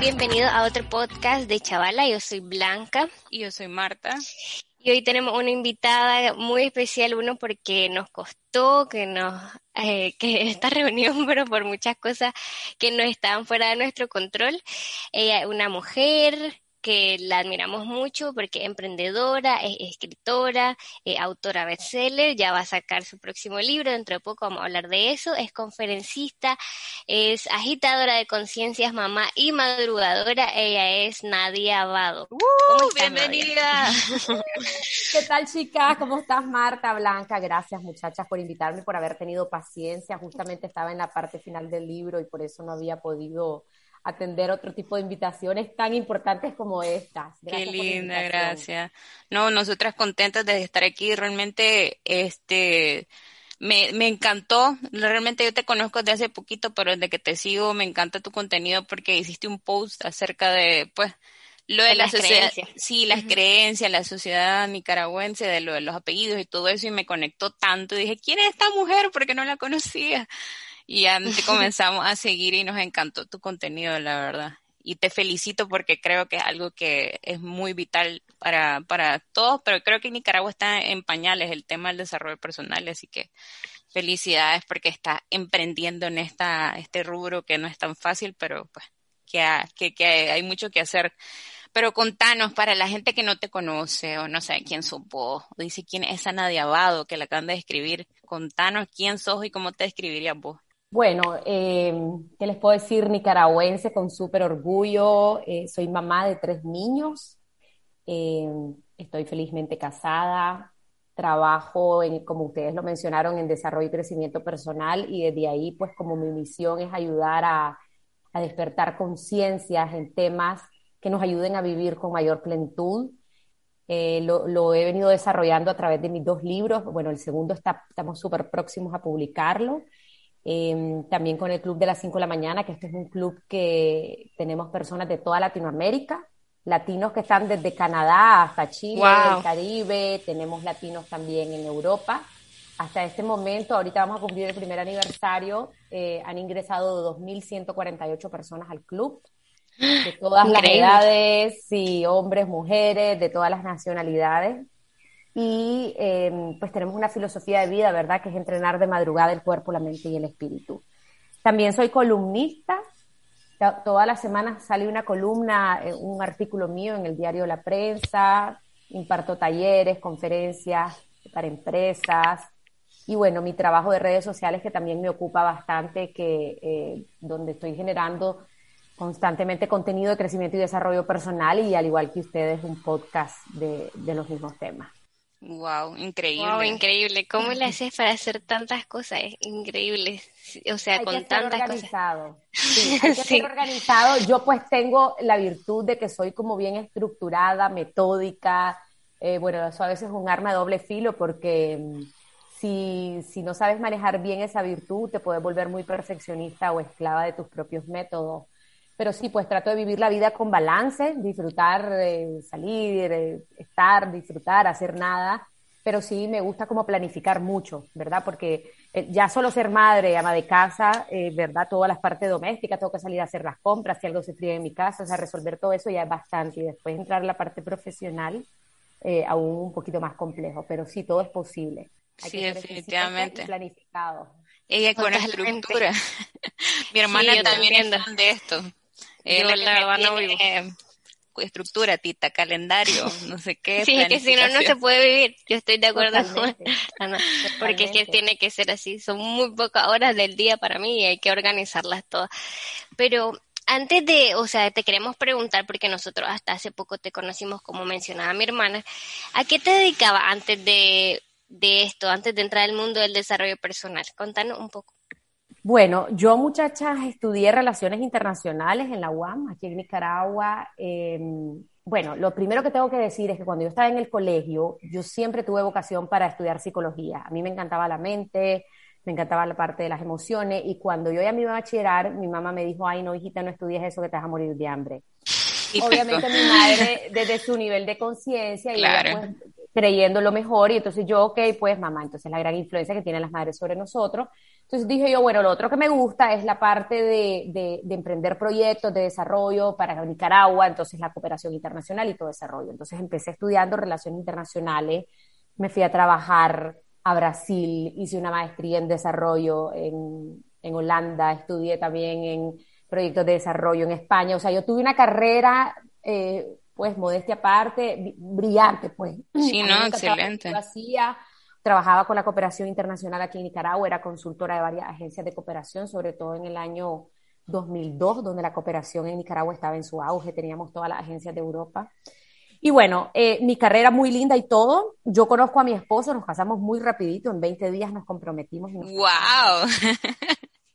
Bienvenido a otro podcast de Chavala. Yo soy Blanca. Y yo soy Marta. Y hoy tenemos una invitada muy especial, uno porque nos costó que nos eh, que esta reunión, pero por muchas cosas que no estaban fuera de nuestro control. Ella es una mujer que la admiramos mucho porque es emprendedora, es escritora, es autora bestseller, ya va a sacar su próximo libro, dentro de poco vamos a hablar de eso, es conferencista, es agitadora de conciencias, mamá y madrugadora, ella es Nadia Abado. ¡Uh! bienvenida. ¿Qué tal chicas? ¿Cómo estás Marta, Blanca? Gracias muchachas por invitarme, por haber tenido paciencia, justamente estaba en la parte final del libro y por eso no había podido atender otro tipo de invitaciones tan importantes como estas. Qué linda, gracias. No, nosotras contentas de estar aquí, realmente, este, me, me encantó, realmente yo te conozco desde hace poquito, pero desde que te sigo me encanta tu contenido porque hiciste un post acerca de, pues, lo de, la sociedad, sí, las creencias, la sociedad nicaragüense, de lo de los apellidos y todo eso, y me conectó tanto, y dije, ¿quién es esta mujer? Porque no la conocía y ya te comenzamos a seguir y nos encantó tu contenido, la verdad. Y te felicito porque creo que es algo que es muy vital para, para todos, pero creo que Nicaragua está en pañales el tema del desarrollo personal, así que felicidades porque está emprendiendo en esta, este rubro que no es tan fácil, pero pues que, que, que hay mucho que hacer. Pero contanos, para la gente que no te conoce o no sabe quién sos vos, o dice quién es Ana Diabado, que la acaban de escribir, contanos quién sos y cómo te describirías vos. Bueno, eh, ¿qué les puedo decir? Nicaragüense con súper orgullo. Eh, soy mamá de tres niños. Eh, estoy felizmente casada. Trabajo, en, como ustedes lo mencionaron, en desarrollo y crecimiento personal y desde ahí, pues como mi misión es ayudar a, despertar conciencias en temas que nos ayuden a vivir con mayor plenitud. Lo, lo, he venido desarrollando a través de mis dos libros. Bueno, el segundo está, estamos súper próximos a publicarlo. Em, también con el Club de las 5 de la mañana, que este es un club que tenemos personas de toda Latinoamérica, latinos que están desde Canadá hasta Chile, el Caribe, tenemos latinos también en Europa. Hasta este momento, ahorita vamos a cumplir el primer aniversario, eh, han ingresado 2.148 personas al club, de todas las edades, sí, hombres, mujeres, de todas las nacionalidades y em, pues tenemos una filosofía de vida, ¿verdad? Que es entrenar de madrugada el cuerpo, la mente y el espíritu. También soy columnista. Todas las semanas sale una columna, eh, un artículo mío en el diario La Prensa. Imparto talleres, conferencias para empresas. Y bueno, mi trabajo de redes sociales que también me ocupa bastante, que eh, donde estoy generando constantemente contenido de crecimiento y desarrollo personal y al igual que ustedes un podcast de, de los mismos temas. Wow, increíble. Wow, increíble. ¿Cómo le haces para hacer tantas cosas? Es increíble. O sea, hay con que tantas organizado. Sí, hay que ser organizado. Yo pues tengo la virtud de que soy como bien estructurada, metódica. Eh, bueno, eso a veces es un arma de doble filo porque mm, si, si no sabes manejar bien esa virtud, te puedes volver muy perfeccionista o esclava de tus propios métodos pero sí, pues trato de vivir la vida con balance, disfrutar, eh, salir, eh, estar, disfrutar, hacer nada, pero sí me gusta como planificar mucho, ¿verdad? Porque eh, ya solo ser madre, ama de casa, ¿verdad? Todas las partes domésticas, tengo que salir a hacer las compras, si algo se fríe en mi casa, o sea, resolver todo eso ya es bastante y después entrar en la parte profesional, aún un poquito más complejo, pero sí, todo es posible. Hay sí, definitivamente. planificado. Ella con estructura. Mi hermana también es de esto. Yo la verdad no vivo. estructura, tita, calendario, no sé qué. Sí, es que si no, no se puede vivir. Yo estoy de acuerdo con porque es que tiene que ser así. Son muy pocas horas del día para mí y hay que organizarlas todas. Pero antes de, o sea, te queremos preguntar, porque nosotros hasta hace poco te conocimos, como mencionaba mi hermana, ¿a qué te dedicaba antes de, de esto, antes de entrar al mundo del desarrollo personal? Contanos un poco. Bueno, yo muchachas estudié relaciones internacionales en la UAM, aquí en Nicaragua. Em, bueno, lo primero que tengo que decir es que cuando yo estaba en el colegio, yo siempre tuve vocación para estudiar psicología. A mí me encantaba la mente, me encantaba la parte de las emociones y cuando yo ya me iba a bachillerar, mi mamá me dijo, ay no, hijita, no estudies eso que te vas a morir de hambre. Obviamente mi madre, desde su nivel de conciencia, y pues, creyendo lo mejor y entonces yo, ok, pues mamá, entonces la gran influencia que tienen las madres sobre nosotros. Entonces dije yo, bueno, lo otro que me gusta es la parte de, de, de emprender proyectos de desarrollo para Nicaragua, entonces la cooperación internacional y todo desarrollo. Entonces empecé estudiando relaciones internacionales, me fui a trabajar a Brasil, hice una maestría en desarrollo en, en Holanda, estudié también en proyectos de desarrollo en España, o sea, yo tuve una carrera... Eh, pues modestia aparte, brillante, pues. Sí, no, excelente. hacía, trabajaba con la cooperación internacional aquí en Nicaragua, era consultora de varias agencias de cooperación, sobre todo en el año 2002, donde la cooperación en Nicaragua estaba en su auge, teníamos todas las agencias de Europa. Y bueno, eh, mi carrera muy linda y todo. Yo conozco a mi esposo, nos casamos muy rapidito, en 20 días nos comprometimos. ¡Wow!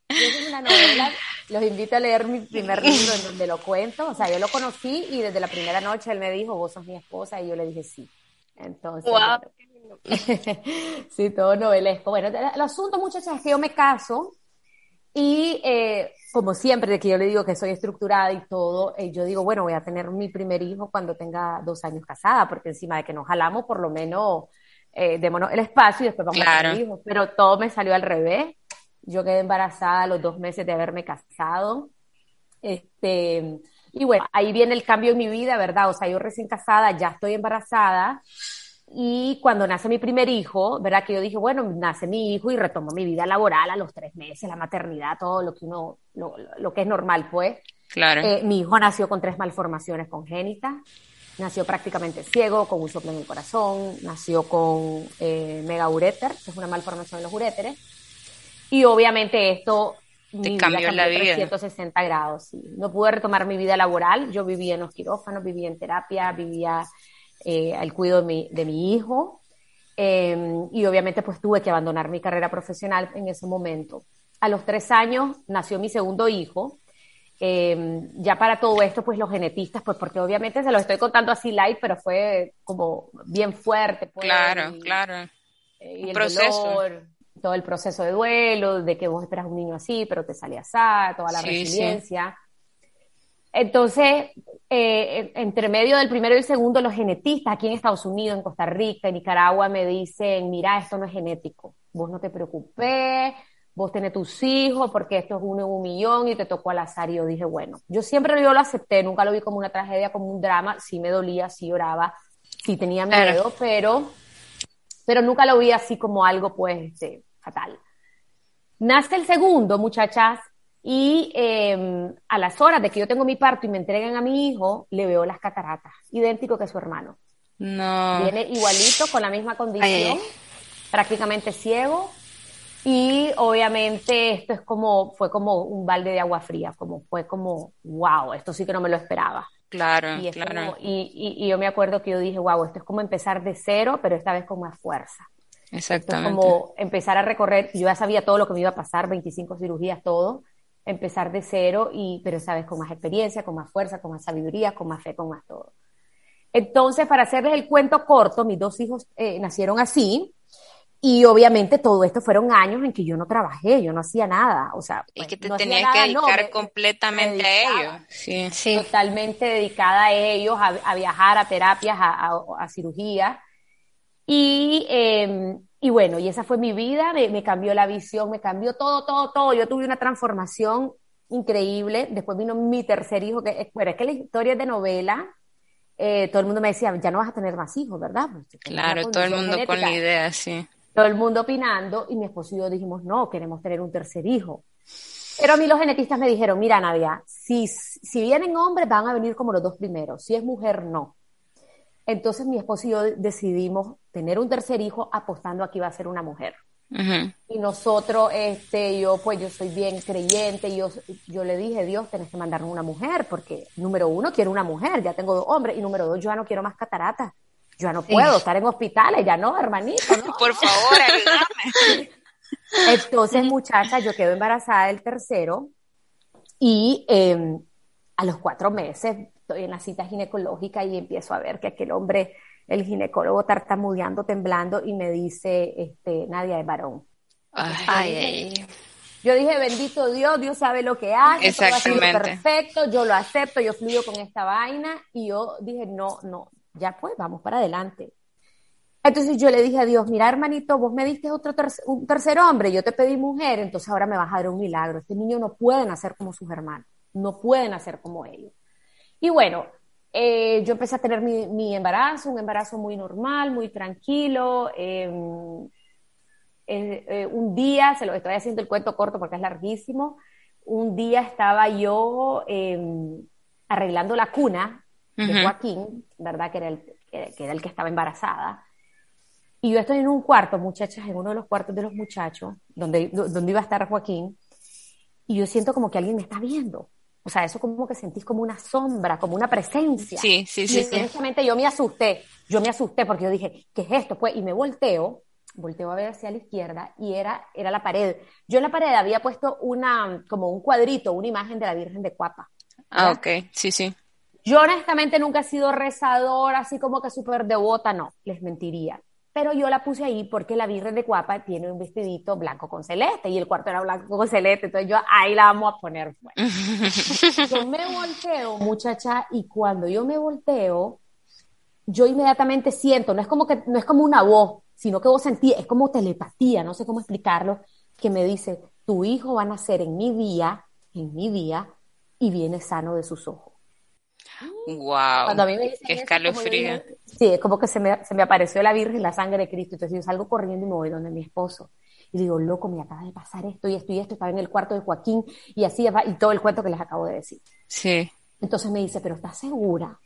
es una novela los invito a leer mi primer libro en donde lo cuento. O sea, yo lo conocí y desde la primera noche él me dijo, vos sos mi esposa, y yo le dije sí. Entonces, sí, todo novelesco. Bueno, el asunto, muchachas, es que yo me caso y eh, como siempre, de que yo le digo que soy estructurada y todo, eh, yo digo, bueno, voy a tener mi primer hijo cuando tenga dos años casada, porque encima de que nos jalamos, por lo menos eh, démonos el espacio y después vamos a tener hijos. Pero todo me salió al revés. Yo quedé embarazada a los dos meses de haberme casado. Este, y bueno, ahí viene el cambio en mi vida, ¿verdad? O sea, yo recién casada, ya estoy embarazada. Y cuando nace mi primer hijo, ¿verdad? Que yo dije, bueno, nace mi hijo y retomo mi vida laboral a los tres meses, la maternidad, todo lo que uno, lo, que es normal, pues. Claro. Eh, mi hijo nació con tres malformaciones congénitas. Nació prácticamente ciego, con un soplo en el corazón. Nació con eh, megauréter, que es una malformación en los uréteres y obviamente esto te cambió la vida. 360 grados. Sí. No pude retomar mi vida laboral. Yo vivía en los quirófanos, vivía en terapia, vivía eh, al cuidado de mi, de mi hijo. Em, y obviamente pues tuve que abandonar mi carrera profesional en ese momento. A los tres años nació mi segundo hijo. Em, ya para todo esto, pues los genetistas, pues porque obviamente se lo estoy contando así light, pero fue como bien fuerte. Pues, claro, claro. Eh, y el proceso todo el proceso de duelo, de que vos esperas un niño así, pero te sale así, toda la resiliencia. Entonces, eh, entre medio del primero y el segundo, los genetistas aquí en Estados Unidos, en Costa Rica, en Nicaragua, me dicen, mira, esto no es genético, vos no te preocupes, vos tenés tus hijos, porque esto es uno en un millón y te tocó al azar. Y yo dije, bueno, yo siempre yo lo acepté, nunca lo vi como una tragedia, como un drama, sí me dolía, sí lloraba, sí tenía miedo, pero pero nunca lo vi así como algo, pues, este, fatal. Nace el segundo, muchachas, y em, a las horas de que yo tengo mi parto y me entregan a mi hijo, le veo las cataratas, idéntico que su hermano. No. Viene igualito, con la misma condición, prácticamente ciego, y obviamente esto es como, fue como un balde de agua fría, como fue como, wow, esto sí que no me lo esperaba. Claro, y claro. y, y, yo me acuerdo que yo dije, wow, esto es como empezar de cero, pero esta vez con más fuerza. Exactamente. es como empezar a recorrer, yo ya sabía todo lo que me iba a pasar, 25 cirugías, todo, empezar de cero, y, pero vez con más experiencia, con más fuerza, con más sabiduría, con más fe, con más todo. Entonces, para hacerles el cuento corto, mis dos hijos eh, nacieron así, y obviamente todo esto fueron años en que yo no trabajé, yo no hacía nada, o sea, y que te tenías que dedicar completamente a ellos, sí, sí. totalmente dedicada a ellos, a, viajar, a terapias, a, a, cirugía. Y, em, y bueno, y esa fue mi vida, me, cambió la visión, me cambió todo, todo, todo. Yo tuve una transformación increíble. Después vino mi tercer hijo, que bueno, es que la historia es de novela. Eh, todo el mundo me decía, ya no vas a tener más hijos, ¿verdad? Pues, claro, todo el mundo con la idea, sí todo el mundo opinando y mi esposo y yo dijimos, no, queremos tener un tercer hijo. Pero a mí los genetistas me dijeron, mira Nadia, si, si vienen hombres van a venir como los dos primeros, si es mujer no. Entonces mi esposo y yo decidimos tener un tercer hijo apostando a que iba a ser una mujer. Y nosotros, este, yo pues yo soy bien creyente, y yo, yo le dije, Dios, tenés que mandarnos una mujer, porque número uno, quiero una mujer, ya tengo dos hombres, y número dos, yo ya no quiero más cataratas yo no puedo estar en hospitales, ya no, hermanito. Por favor, ayúdame. Entonces, muchacha, yo quedo embarazada del tercero y em, a los cuatro meses estoy en la cita ginecológica y empiezo a ver que aquel hombre, el ginecólogo, tartamudeando, temblando y me dice, este, Nadia es varón. Ay, Yo dije, bendito Dios, Dios sabe lo que hace, Exactamente. Todo perfecto, yo lo acepto, yo fluyo con esta vaina y yo dije, no, no, ya pues, vamos para adelante. Entonces yo le dije a Dios, mira hermanito, vos me diste otro un tercer hombre, yo te pedí mujer, entonces ahora me vas a dar un milagro. Este niño no puede nacer como sus hermanos, no pueden nacer como ellos. Y bueno, eh, yo empecé a tener mi, embarazo, un embarazo muy normal, muy tranquilo. Em, eh, eh, un día, se lo estoy haciendo el cuento corto porque es larguísimo, un día estaba yo em, arreglando la cuna de Joaquín, ¿verdad? Que era, el, que era el que estaba embarazada. Y yo estoy en un cuarto, muchachas, en uno de los cuartos de los muchachos, donde, donde iba a estar Joaquín, y yo siento como que alguien me está viendo. O sea, eso como que sentís como una sombra, como una presencia. Sí, sí, sí. Y yo me asusté, yo me asusté porque yo dije, ¿qué es esto? Pues, y me volteo, volteo a ver hacia la izquierda y era, era la pared. Yo en la pared había puesto una, como un cuadrito, una imagen de la Virgen de Cuapa. Ah, ok, sí, sí. Yo honestamente nunca he sido rezadora, así como que súper devota, no, les mentiría pero yo la puse ahí porque la Virgen de Cuapa tiene un vestidito blanco con celeste y el cuarto era blanco con celeste, entonces yo ahí la vamos a poner. yo me volteo, muchacha, y cuando yo me volteo, yo inmediatamente siento, no es como que no es como una voz, sino que vos sentís, es como telepatía, no sé cómo explicarlo, que me dice, tu hijo va a nacer en mi día, en mi día, y viene sano de sus ojos. Wow. Cuando a mí me dicen Qué escalofrío. Sí, es como que se me, se me apareció la Virgen, la sangre de Cristo. Entonces yo salgo corriendo y me voy donde mi esposo. Y digo, loco, me acaba de pasar esto y esto y esto. Estaba en el cuarto de Joaquín y así, y todo el cuento que les acabo de decir. Sí. Entonces me dice, pero ¿estás segura?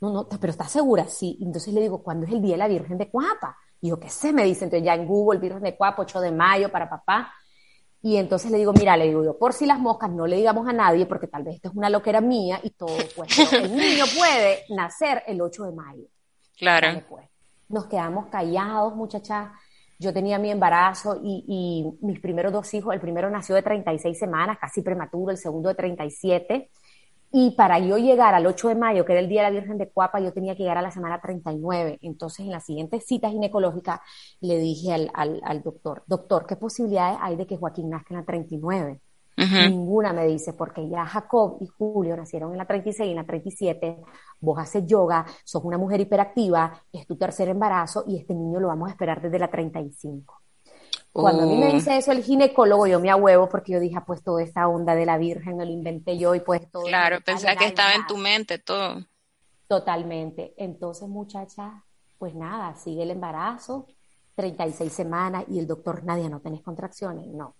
No, no, pero ¿estás segura? Sí. Entonces le digo, ¿cuándo es el día de la Virgen de Cuapa? Y yo, ¿qué sé? Me dice, entonces ya en Google, Virgen de Cuapa, 8 de mayo para papá. Y entonces le digo, mira, le digo yo, por si las moscas no le digamos a nadie, porque tal vez esto es una loquera mía y todo, pues el niño puede nacer el 8 de mayo. Claro. Pues. Nos quedamos callados, muchachas. Yo tenía mi embarazo y, y, mis primeros dos hijos, el primero nació de 36 semanas, casi prematuro, el segundo de 37. Y para yo llegar al 8 de mayo, que era el Día de la Virgen de Cuapa, yo tenía que llegar a la semana 39. Entonces, en la siguiente cita ginecológica, le dije al, al, doctor, doctor, ¿qué posibilidades hay de que Joaquín nazca en la 39? Ninguna me dice, porque ya Jacob y Julio nacieron en la 36 y en la 37. Vos haces yoga, sos una mujer hiperactiva, es tu tercer embarazo y este niño lo vamos a esperar desde la 35. Cuando a mí me dice eso el ginecólogo, yo me ahuevo porque yo dije, ah, pues toda esta onda de la Virgen me lo inventé yo y pues todo. Claro, pensaba que estaba en tu mente todo. Totalmente. Entonces, muchacha, pues nada, sigue el embarazo, 36 semanas y el doctor, Nadia, no tenés contracciones. No.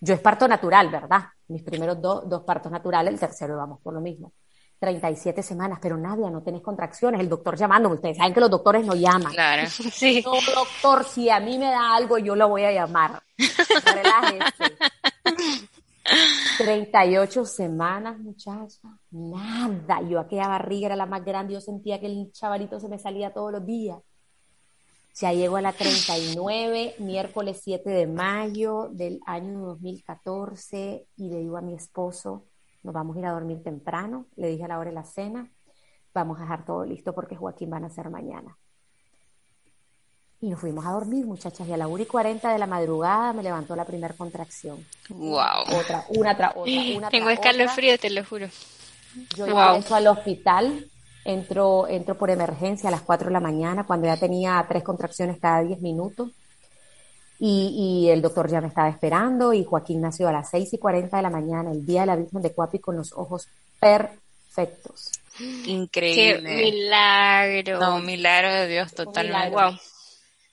Yo es parto natural, ¿verdad? Mis primeros dos partos naturales, el tercero vamos por lo mismo. 37 semanas, pero Nadia, no tenés contracciones, el doctor llamándome, ustedes saben que los doctores no llaman. Claro, sí. No, doctor, si a mí me da algo, yo lo voy a llamar. Relájese. 38 semanas, muchacha, nada. Yo aquella barriga era la más grande, yo sentía que el chavalito se me salía todos los días. Ya llego a la 39, miércoles 7 de mayo del año 2014, y le digo a mi esposo, nos vamos a ir a dormir temprano, le dije a la hora de la cena, vamos a dejar todo listo porque Joaquín van a ser mañana. Y nos fuimos a dormir, muchachas, y a la 1 y 40 de la madrugada me levantó la primera contracción. Wow. Otra, una tras otra, una Tengo escalofrío, te lo juro. Yo wow. al hospital, entro, entro por emergencia a las 4 de la mañana, cuando ya tenía tres contracciones cada 10 minutos. Y, el doctor ya me estaba esperando y Joaquín nació a las 6 y 40 de la mañana, el día de la Virgen de Cuapi, con los ojos perfectos. Increíble. Qué milagro. No, milagro de Dios totalmente. Wow.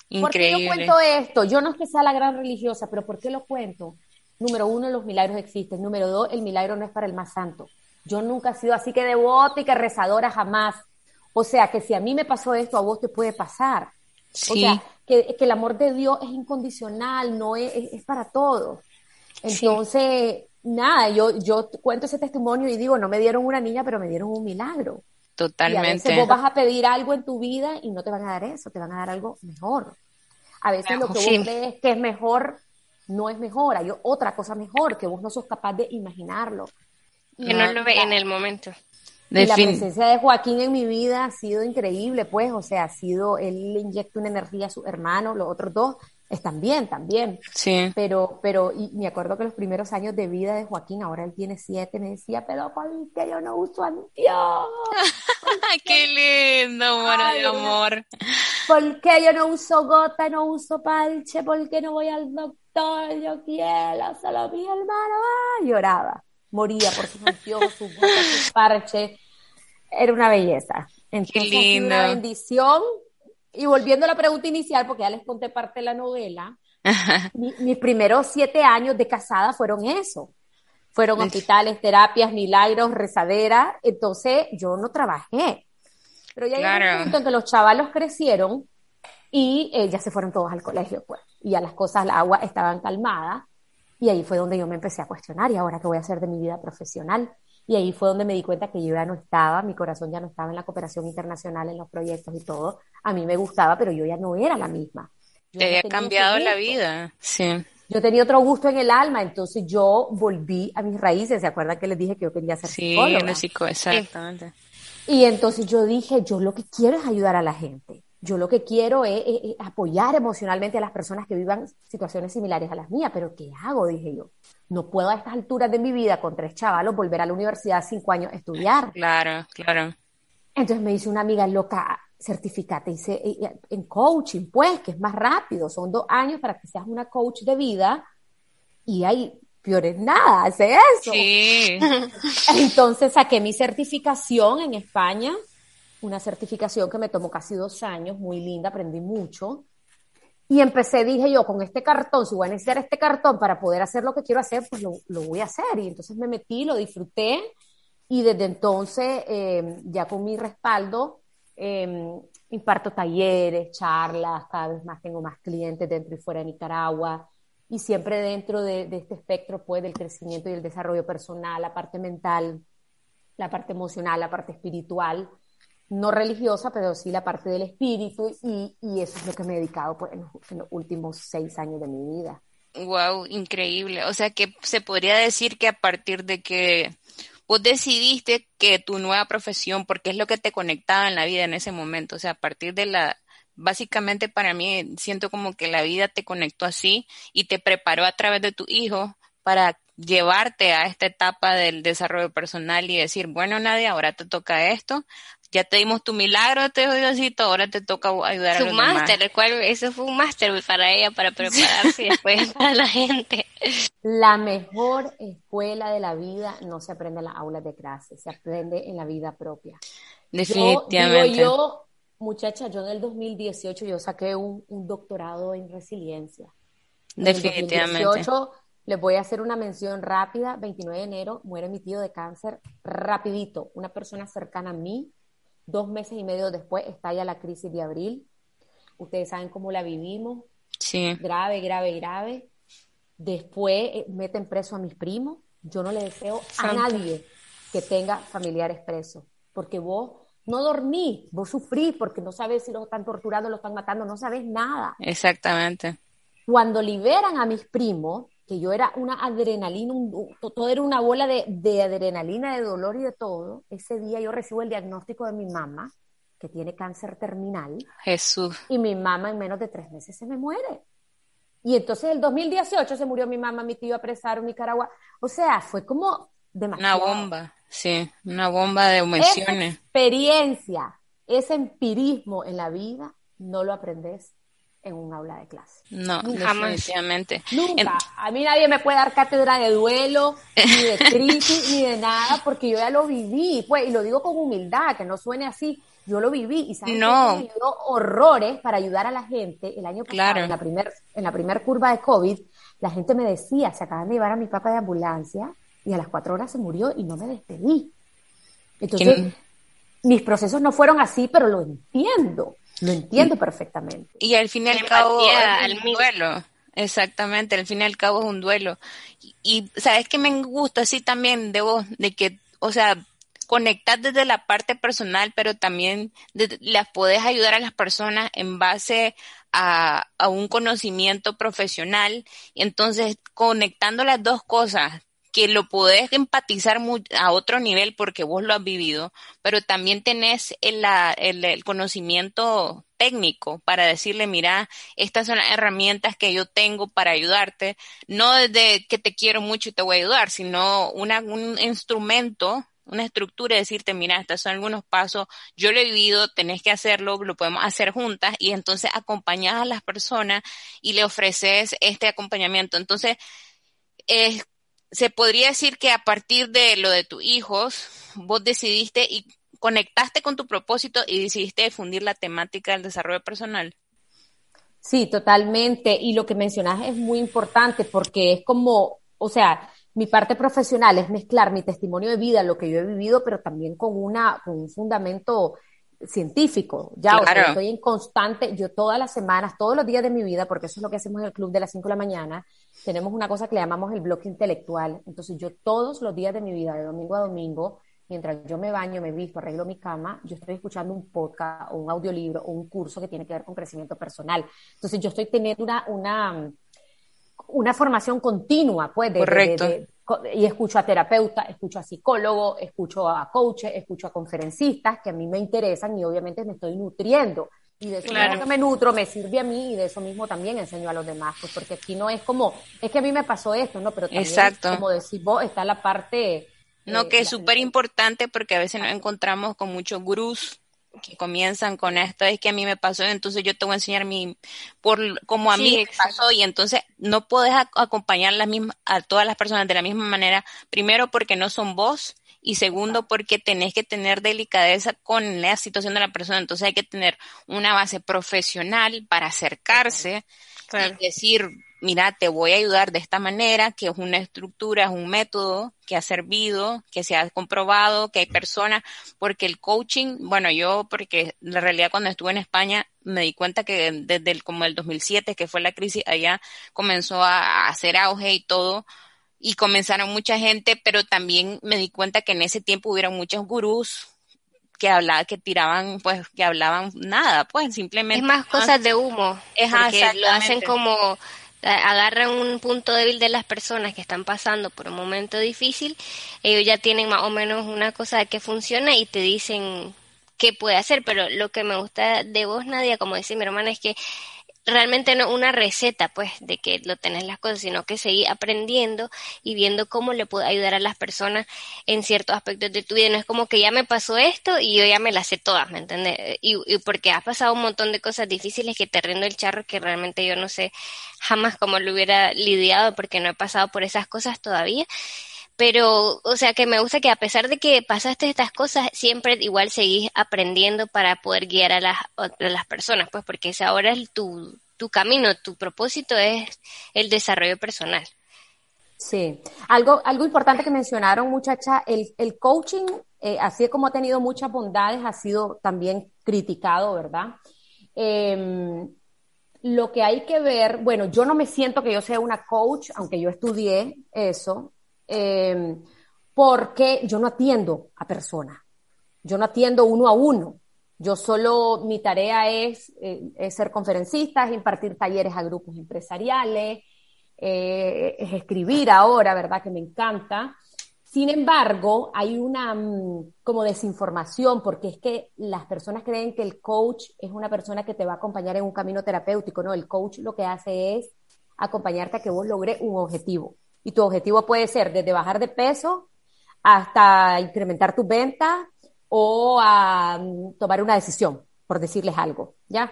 Increíble. ¿Por qué yo cuento esto? Yo no es que sea la gran religiosa, pero ¿por qué lo cuento? Número uno, los milagros existen. Número dos, el milagro no es para el más santo. Yo nunca he sido así que devota y que rezadora jamás. O sea, que si a mí me pasó esto, a vos te puede pasar. O sea, que, el amor de Dios es incondicional, no es, es, para todos. Entonces, nada, yo, yo cuento ese testimonio y digo, no me dieron una niña, pero me dieron un milagro. Totalmente. Y a veces vos vas a pedir algo en tu vida y no te van a dar eso, te van a dar algo mejor. A veces lo que vos crees que es mejor no es mejor, hay otra cosa mejor que vos no sos capaz de imaginarlo. Que no, lo ve en el momento la presencia de Joaquín en mi vida ha sido increíble, pues, o sea, ha sido, él le inyecta una energía a su hermano, los otros dos están bien también. Sí. Pero, pero, y me acuerdo que los primeros años de vida de Joaquín, ahora él tiene siete, me decía, pero ¿por qué yo no uso anteojos? ¡Qué lindo, amor amor! ¿Por qué yo no uso gota, no uso parche? ¿Por qué no voy al doctor? Yo quiero, solo mi hermano. Ah, lloraba, moría por sus anteojos, sus gotas, sus parches. Era una belleza. Entonces, qué lindo. una bendición. Y volviendo a la pregunta inicial, porque ya les conté parte de la novela, mis primeros siete años de casada fueron eso. Fueron hospitales, terapias, milagros, rezadera. Entonces yo no trabajé. Pero ya llegó un punto en que los chavalos crecieron y eh, ya se fueron todos al colegio, pues. Y ya las cosas, la agua estaban calmadas. Y ahí fue donde yo me empecé a cuestionar, ¿y ahora qué voy a hacer de mi vida profesional? Y ahí fue donde me di cuenta que yo ya no estaba, mi corazón ya no estaba en la cooperación internacional, en los proyectos y todo. A mí me gustaba, pero yo ya no era la misma. Te había cambiado la vida, sí. Yo tenía otro gusto en el alma, entonces yo volví a mis raíces. ¿Se acuerdan que les dije que yo quería ser sí, psicóloga? Sí, exactamente. Y entonces yo dije, yo lo que quiero es ayudar a la gente. Yo lo que quiero es, apoyar emocionalmente a las personas que vivan situaciones similares a las mías. Pero ¿qué hago? Dije yo. No puedo a estas alturas de mi vida con tres chavalos volver a la universidad cinco años a estudiar. Claro, claro. Entonces me dice una amiga loca, certificate en coaching, pues, que es más rápido, son dos años para que seas una coach de vida y hay peores nada, hace eso. Sí. Entonces saqué mi certificación en España, una certificación que me tomó casi dos años, muy linda, aprendí mucho. Y empecé, dije yo, con este cartón, si voy a necesitar este cartón para poder hacer lo que quiero hacer, pues lo, lo voy a hacer. Y entonces me metí, lo disfruté y desde entonces, eh, ya con mi respaldo, eh, imparto talleres, charlas, cada vez más tengo más clientes dentro y fuera de Nicaragua y siempre dentro de, este espectro pues del crecimiento y el desarrollo personal, la parte mental, la parte emocional, la parte espiritual, no religiosa, pero sí la parte del espíritu y, y eso es lo que me he dedicado pues, en, los, últimos seis años de mi vida. Wow, increíble. O sea que se podría decir que a partir de que vos decidiste que tu nueva profesión, porque es lo que te conectaba en la vida en ese momento, o sea, a partir de la, básicamente para mí siento como que la vida te conectó así y te preparó a través de tu hijo para llevarte a esta etapa del desarrollo personal y decir, bueno, Nadia, ahora te toca esto, ya te dimos tu milagro, te Diosito, ahora te toca ayudar a los máster, el cual eso fue un máster para ella, para prepararse después para la gente. La mejor escuela de la vida no se aprende en las aulas de clase, se aprende en la vida propia. Definitivamente. Yo, yo muchacha, yo en el 2018 yo saqué un, doctorado en resiliencia. Definitivamente. En el 2018 les voy a hacer una mención rápida. 29 de enero muere mi tío de cáncer rapidito. Una persona cercana a mí Dos meses y medio después estalla la crisis de abril. Ustedes saben cómo la vivimos. Sí. Grave, grave, grave. Después eh, meten preso a mis primos. Yo no le deseo a nadie que tenga familiares presos, porque vos no dormís, vos sufrís porque no sabes si los están torturando, los están matando, no sabes nada. Exactamente. Cuando liberan a mis primos, que yo era una adrenalina, todo era una bola de, de, adrenalina, de dolor y de todo. Ese día yo recibo el diagnóstico de mi mamá, que tiene cáncer terminal. Jesús. Y mi mamá en menos de tres meses se me muere. Y entonces el 2018 se murió mi mamá, mi tío apresaron Nicaragua. O sea, fue como demasiado. Una bomba, sí, una bomba de emociones. Esa experiencia, ese empirismo en la vida, no lo aprendes en un aula de clase. No, definitivamente. Nunca. A mí nadie me puede dar cátedra de duelo, ni de crisis, ni de nada, porque yo ya lo viví, pues, y lo digo con humildad, que no suene así. Yo lo viví y sabes no. me ayudó horrores para ayudar a la gente. El año pasado, en la primer, en la primer curva de COVID, la gente me decía, se acaban de llevar a mi papá de ambulancia y a las cuatro horas se murió y no me despedí. Entonces, mis procesos no fueron así, pero lo entiendo. Lo entiendo perfectamente. Y al fin y al cabo es un duelo. Exactamente, al fin y al cabo es un duelo. Y, sabes que me gusta así también de vos, de que, o sea, conectar desde la parte personal, pero también las podés ayudar a las personas en base a, a un conocimiento profesional. Y entonces, conectando las dos cosas, que lo podés empatizar a otro nivel porque vos lo has vivido, pero también tenés el, el, conocimiento técnico para decirle, mira, estas son las herramientas que yo tengo para ayudarte, no desde que te quiero mucho y te voy a ayudar, sino una, un instrumento una estructura y decirte, mira, estos son algunos pasos, yo lo he vivido, tenés que hacerlo, lo podemos hacer juntas y entonces acompañas a las personas y le ofreces este acompañamiento. Entonces, se podría decir que a partir de lo de tus hijos, vos decidiste y conectaste con tu propósito y decidiste difundir la temática del desarrollo personal. Sí, totalmente. Y lo que mencionas es muy importante porque es como, o sea, mi parte profesional es mezclar mi testimonio de vida, lo que yo he vivido, pero también con, una, con un fundamento científico. Ya, o sea, estoy en constante, yo todas las semanas, todos los días de mi vida, porque eso es lo que hacemos en el club de las 5 de la mañana, tenemos una cosa que le llamamos el bloque intelectual. Entonces yo todos los días de mi vida, de domingo a domingo, mientras yo me baño, me visto, arreglo mi cama, yo estoy escuchando un podcast o un audiolibro o un curso que tiene que ver con crecimiento personal. Entonces yo estoy teniendo una, una, una formación continua, pues, de, y escucho a terapeutas, escucho a psicólogos, escucho a coaches, escucho a conferencistas que a mí me interesan y obviamente me estoy nutriendo. Y de eso mismo que me nutro me sirve a mí y de eso mismo también enseño a los demás, pues porque aquí no es como, es que a mí me pasó esto, ¿no? Pero también, como decís vos, está la parte no, eh, que es súper importante porque a veces nos encontramos con muchos gurús que comienzan con esto, es que a mí me pasó, entonces yo te voy a enseñar mi, por como a mí me pasó, y entonces no puedes acompañar la misma, a todas las personas de la misma manera, primero porque no son vos, y segundo porque tenés que tener delicadeza con la situación de la persona, entonces hay que tener una base profesional para acercarse y decir, mira, te voy a ayudar de esta manera, que es una estructura, es un método que ha servido, que se ha comprobado, que hay personas, porque el coaching, bueno, yo, porque la realidad cuando estuve en España, me di cuenta que desde el, como el 2007, que fue la crisis allá, comenzó a, hacer auge y todo, y comenzaron mucha gente, pero también me di cuenta que en ese tiempo hubieron muchos gurús que hablaban, que tiraban, pues, que hablaban nada, pues, simplemente. Es más cosas de humo. Es porque lo hacen como agarran un punto débil de las personas que están pasando por un momento difícil, ellos ya tienen más o menos una cosa que funciona y te dicen qué puede hacer, pero lo que me gusta de vos, Nadia, como decía mi hermana, es que realmente no una receta, pues, de que lo tenés las cosas, sino que seguir aprendiendo y viendo cómo le puede ayudar a las personas en ciertos aspectos de tu vida. No es como que ya me pasó esto y yo ya me las sé todas, ¿me entiendes? Y, y porque has pasado un montón de cosas difíciles que te rindo el charro que realmente yo no sé jamás cómo lo hubiera lidiado porque no he pasado por esas cosas todavía pero, o sea, que me gusta que a pesar de que pasaste estas cosas, siempre igual seguís aprendiendo para poder guiar a las, a las personas, pues porque ese ahora es tu, tu camino, tu propósito es el desarrollo personal. Sí, algo, algo importante que mencionaron, muchacha, el, el coaching, eh, así como ha tenido muchas bondades, ha sido también criticado, ¿verdad? Em, lo que hay que ver, bueno, yo no me siento que yo sea una coach, aunque yo estudié eso, Em, porque yo no atiendo a personas, yo no atiendo uno a uno. Yo solo, mi tarea es, eh, ser conferencista, es impartir talleres a grupos empresariales, eh, es escribir ahora, ¿verdad? Que me encanta. Sin embargo, hay una mm, como desinformación porque es que las personas creen que el coach es una persona que te va a acompañar en un camino terapéutico, ¿no? El coach lo que hace es acompañarte a que vos logres un objetivo. Y tu objetivo puede ser desde bajar de peso hasta incrementar tus ventas o a mm, tomar una decisión, por decirles algo, ¿ya?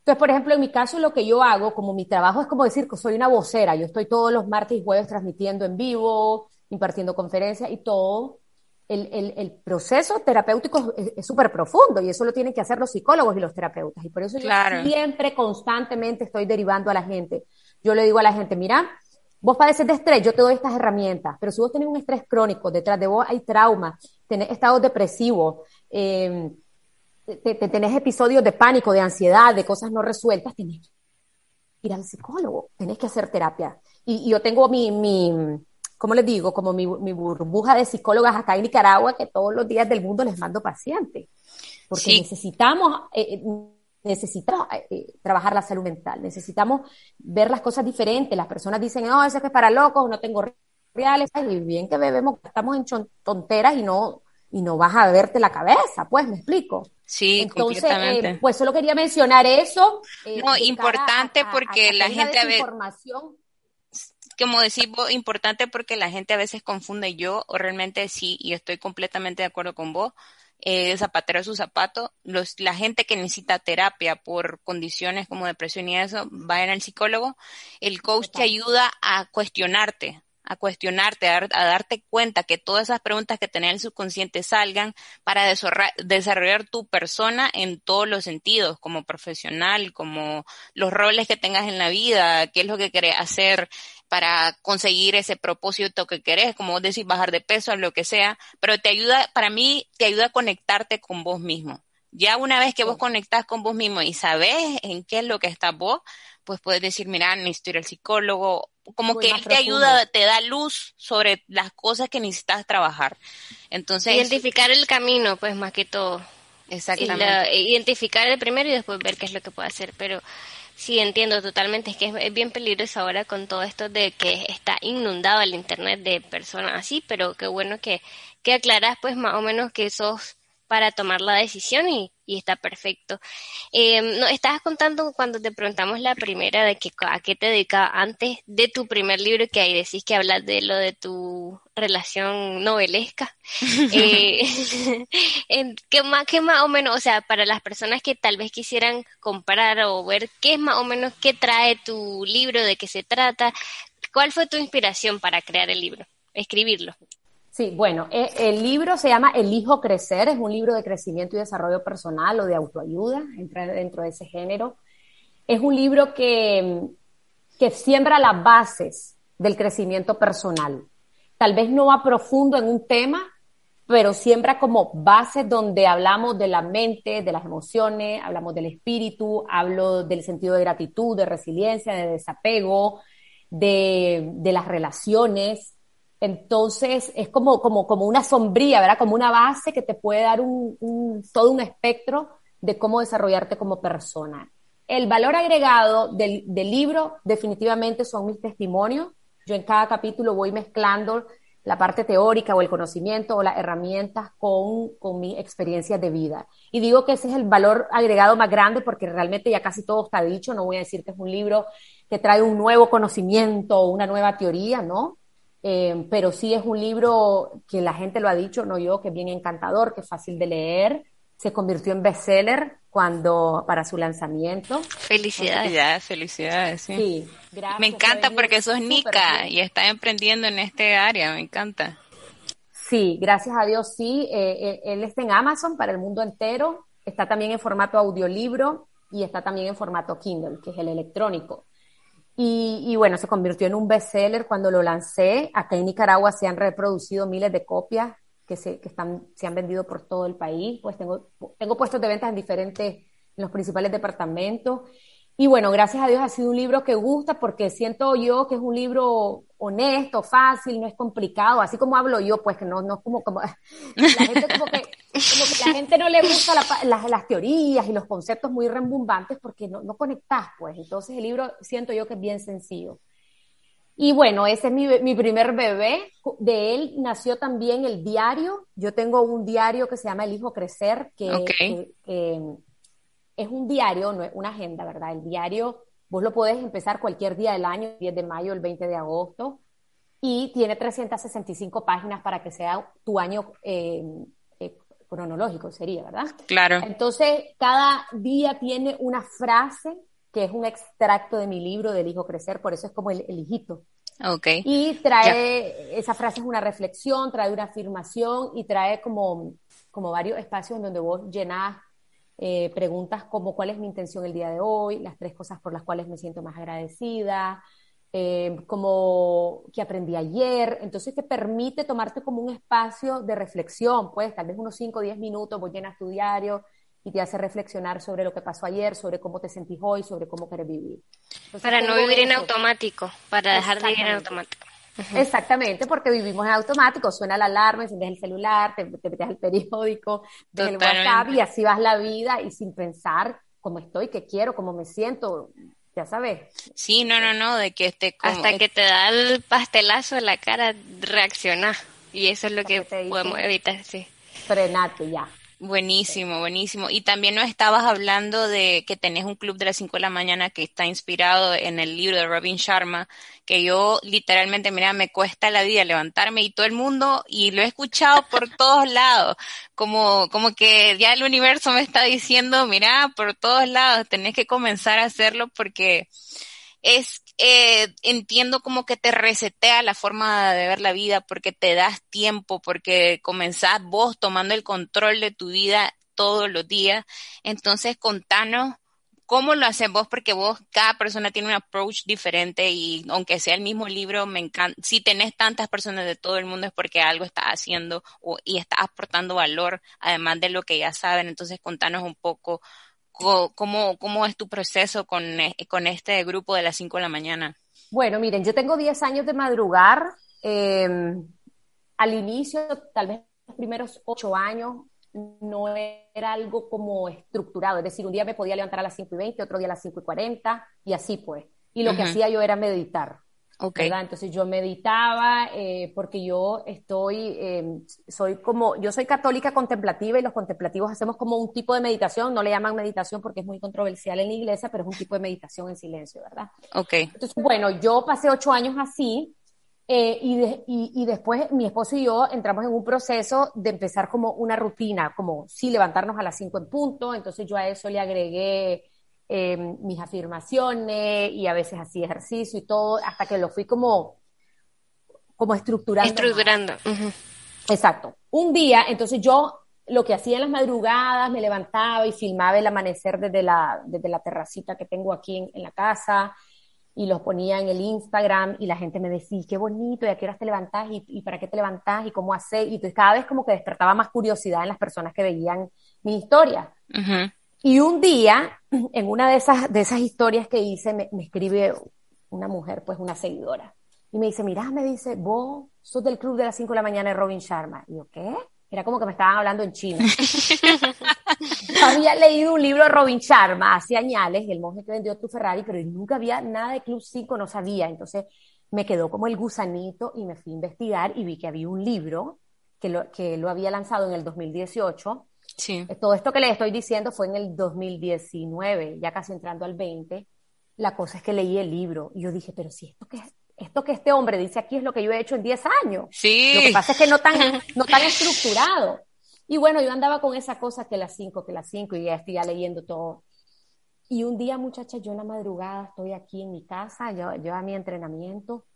Entonces, por ejemplo, en mi caso, lo que yo hago, como mi trabajo es como decir que soy una vocera, yo estoy todos los martes y jueves transmitiendo en vivo, impartiendo conferencias y todo. El, el, el proceso terapéutico es súper profundo y eso lo tienen que hacer los psicólogos y los terapeutas. Y por eso yo siempre, constantemente estoy derivando a la gente. Yo le digo a la gente, mira, Vos padeces de estrés, yo te doy estas herramientas, pero si vos tenés un estrés crónico, detrás de vos hay trauma, tenés estados depresivos, eh, tenés episodios de pánico, de ansiedad, de cosas no resueltas, tenés que ir al psicólogo, tenés que hacer terapia. Y, yo tengo mi, mi, ¿cómo les digo? Como mi, burbuja de psicólogas acá en Nicaragua, que todos los días del mundo les mando pacientes. Porque necesitamos, eh, necesitamos eh, eh, trabajar la salud mental, necesitamos ver las cosas diferentes. Las personas dicen, no, eso es que es para locos, no tengo reales. Y bien que bebemos, estamos en tonteras y no, y no vas a verte la cabeza, pues, me explico. Sí, Entonces, eh, pues solo quería mencionar eso. no, importante porque la gente a veces como decís vos, importante porque la gente a veces confunde yo, o realmente sí, y estoy completamente de acuerdo con vos, eh, zapatero a su zapato, los, la gente que necesita terapia por condiciones como depresión y eso, vayan al psicólogo, el coach te ayuda a cuestionarte, a cuestionarte, a, darte cuenta que todas esas preguntas que tenés en el subconsciente salgan para desarrollar tu persona en todos los sentidos, como profesional, como los roles que tengas en la vida, qué es lo que querés hacer para conseguir ese propósito que querés, como vos decís, bajar de peso, lo que sea, pero te ayuda, para mí, te ayuda a conectarte con vos mismo. Ya una vez que vos conectás con vos mismo y sabés en qué es lo que estás vos, pues puedes decir, mira, necesito ir al psicólogo, como que él te ayuda, te da luz sobre las cosas que necesitas trabajar. Entonces, identificar el camino, pues más que todo. Exactamente. identificar el primero y después ver qué es lo que puede hacer, pero sí entiendo totalmente, es que es, bien peligroso ahora con todo esto de que está inundado el internet de personas así, pero qué bueno que, que aclaras pues más o menos que sos para tomar la decisión y, y está perfecto. Eh, no, estabas contando cuando te preguntamos la primera de que a qué te dedicabas antes de tu primer libro que ahí decís que hablas de lo de tu relación novelesca. eh, ¿qué, más, ¿Qué más o menos, o sea, para las personas que tal vez quisieran comprar o ver qué es más o menos, qué trae tu libro, de qué se trata, cuál fue tu inspiración para crear el libro, escribirlo? Sí, bueno, eh, el libro se llama El Hijo Crecer, es un libro de crecimiento y desarrollo personal o de autoayuda, entra dentro de ese género. Es un libro que, que siembra las bases del crecimiento personal. Tal vez no va profundo en un tema, pero siembra como bases donde hablamos de la mente, de las emociones, hablamos del espíritu, hablo del sentido de gratitud, de resiliencia, de desapego, de, de las relaciones, entonces es como, como, como una sombría, ¿verdad? Como una base que te puede dar un, todo un espectro de cómo desarrollarte como persona. El valor agregado del, del, libro definitivamente son mis testimonios. Yo en cada capítulo voy mezclando la parte teórica o el conocimiento o las herramientas con, con mis experiencias de vida. Y digo que ese es el valor agregado más grande porque realmente ya casi todo está dicho. No voy a decir que es un libro que trae un nuevo conocimiento o una nueva teoría, ¿no? Eh, pero sí es un libro que la gente lo ha dicho, no yo, que es bien encantador, que es fácil de leer. Se convirtió en bestseller cuando para su lanzamiento. Felicidades. Felicidades, sí. Me encanta porque sos Nica y estás emprendiendo en este área, me encanta. Sí, gracias a Dios sí. Eh, eh, él está en Amazon para el mundo entero, está también en formato audiolibro y está también en formato Kindle, que es el electrónico. Y, bueno, se convirtió en un bestseller cuando lo lancé. Acá en Nicaragua se han reproducido miles de copias que se, que están, se han vendido por todo el país. Pues tengo, tengo puestos de ventas en diferentes, en los principales departamentos. Y bueno, gracias a Dios ha sido un libro que gusta porque siento yo que es un libro honesto, fácil, no es complicado, así como hablo yo, pues que no, no es como, como, la gente como que, como que la gente no le gusta las teorías y los conceptos muy rembombantes porque no, no conectas, pues. Entonces el libro siento yo que es bien sencillo. Y bueno, ese es mi, mi, primer bebé. De él nació también el diario. Yo tengo un diario que se llama El Hijo Crecer, que, es un diario, no es una agenda, ¿verdad? El diario, vos lo podés empezar cualquier día del año, el 10 de mayo, el 20 de agosto, y tiene 365 páginas para que sea tu año eh, eh, cronológico, sería, ¿verdad? Claro. Entonces, cada día tiene una frase que es un extracto de mi libro del Hijo Crecer, por eso es como el, hijito. Okay. Y trae, esa frase es una reflexión, trae una afirmación y trae como, como varios espacios donde vos llenás eh, preguntas como cuál es mi intención el día de hoy, las tres cosas por las cuales me siento más agradecida, eh, como que aprendí ayer. Entonces te permite tomarte como un espacio de reflexión, pues tal vez unos 5 o 10 minutos, vos llenas tu diario y te hace reflexionar sobre lo que pasó ayer, sobre cómo te sentís hoy, sobre cómo quieres vivir. para no vivir en automático, para dejar de vivir en automático. Exactamente, porque vivimos en automático, suena la alarma, encendes el celular, te, metes al periódico, ves el WhatsApp y así vas la vida y sin pensar cómo estoy, qué quiero, cómo me siento, ya sabes. Sí, no, no, no, de que este Hasta que te da el pastelazo en la cara, reacciona y eso es lo que, podemos evitar, sí. Frenate ya. Buenísimo, buenísimo. Y también nos estabas hablando de que tenés un club de las 5 de la mañana que está inspirado en el libro de Robin Sharma, que yo literalmente, mira, me cuesta la vida levantarme y todo el mundo, y lo he escuchado por todos lados, como, como que ya el universo me está diciendo, mira, por todos lados, tenés que comenzar a hacerlo porque es, eh, entiendo como que te resetea la forma de ver la vida porque te das tiempo, porque comenzás vos tomando el control de tu vida todos los días. Entonces, contanos cómo lo haces vos, porque vos, cada persona tiene un approach diferente y aunque sea el mismo libro, me encanta, si tenés tantas personas de todo el mundo es porque algo estás haciendo y estás aportando valor, además de lo que ya saben. Entonces, contanos un poco ¿Cómo, cómo es tu proceso con, eh, con este grupo de las 5 de la mañana? Bueno, miren, yo tengo 10 años de madrugar. Em, al inicio, tal vez los primeros 8 años, no era algo como estructurado. Es decir, un día me podía levantar a las 5 y 20, otro día a las 5 y 40, y así pues. Y lo que hacía yo era meditar. Okay. Entonces yo meditaba eh, porque yo estoy, em, soy como, yo soy católica contemplativa y los contemplativos hacemos como un tipo de meditación, no le llaman meditación porque es muy controversial en la iglesia, pero es un tipo de meditación en silencio, ¿verdad? Ok. Entonces, bueno, yo pasé ocho años así eh, y, y, y, después mi esposo y yo entramos en un proceso de empezar como una rutina, como sí levantarnos a las cinco en punto, entonces yo a eso le agregué Em, mis afirmaciones y a veces así ejercicio y todo, hasta que lo fui como, como estructurando. Estructurando. Exacto. Un día, entonces yo lo que hacía en las madrugadas, me levantaba y filmaba el amanecer desde la, desde la terracita que tengo aquí en, la casa y los ponía en el Instagram y la gente me decía, qué bonito, y a qué horas te levantás y, para qué te levantás y cómo hacer. Y entonces cada vez como que despertaba más curiosidad en las personas que veían mi historia. Y un día, en una de esas, de esas historias que hice, me, escribe una mujer, pues una seguidora, y me dice, mira, me dice, vos sos del club de las 5 de la mañana de Robin Sharma. Y yo, ¿qué? Era como que me estaban hablando en chino. había leído un libro de Robin Sharma hace años, El monje que vendió tu Ferrari, pero nunca había nada de Club 5, no sabía. Entonces me quedó como el gusanito y me fui a investigar y vi que había un libro que lo, que lo había lanzado en el 2018 Sí. Todo esto que les estoy diciendo fue en el 2019, ya casi entrando al 20. La cosa es que leí el libro y yo dije, pero si esto que, esto que este hombre dice aquí es lo que yo he hecho en 10 años. Sí. Lo que pasa es que no tan, no tan estructurado. Y bueno, yo andaba con esa cosa que las 5, que las 5 y ya estoy ya leyendo todo. Y un día, muchacha, yo en la madrugada estoy aquí en mi casa, yo, yo a mi entrenamiento,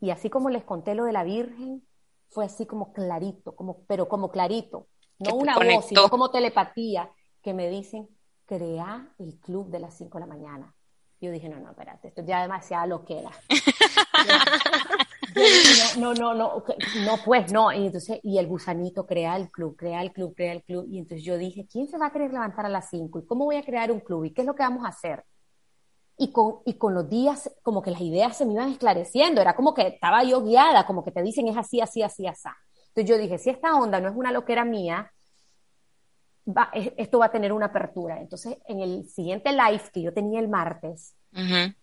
y así como les conté lo de la Virgen, fue así como clarito, como, pero como clarito no una voz, sino como telepatía, que me dicen, crea el club de las 5 de la mañana. Yo dije, no, no, espérate, esto ya demasiado lo que era. no, no, no, no, pues no. Y entonces, y el gusanito crea el club, crea el club, crea el club. Y entonces yo dije, ¿quién se va a querer levantar a las 5? ¿Y cómo voy a crear un club? ¿Y qué es lo que vamos a hacer? Y con, y con los días, como que las ideas se me iban esclareciendo. Era como que estaba yo guiada, como que te dicen es así, así, así, así. Entonces yo dije, si esta onda no es una loquera mía, va, esto va a tener una apertura. Entonces, en el siguiente live que yo tenía el martes,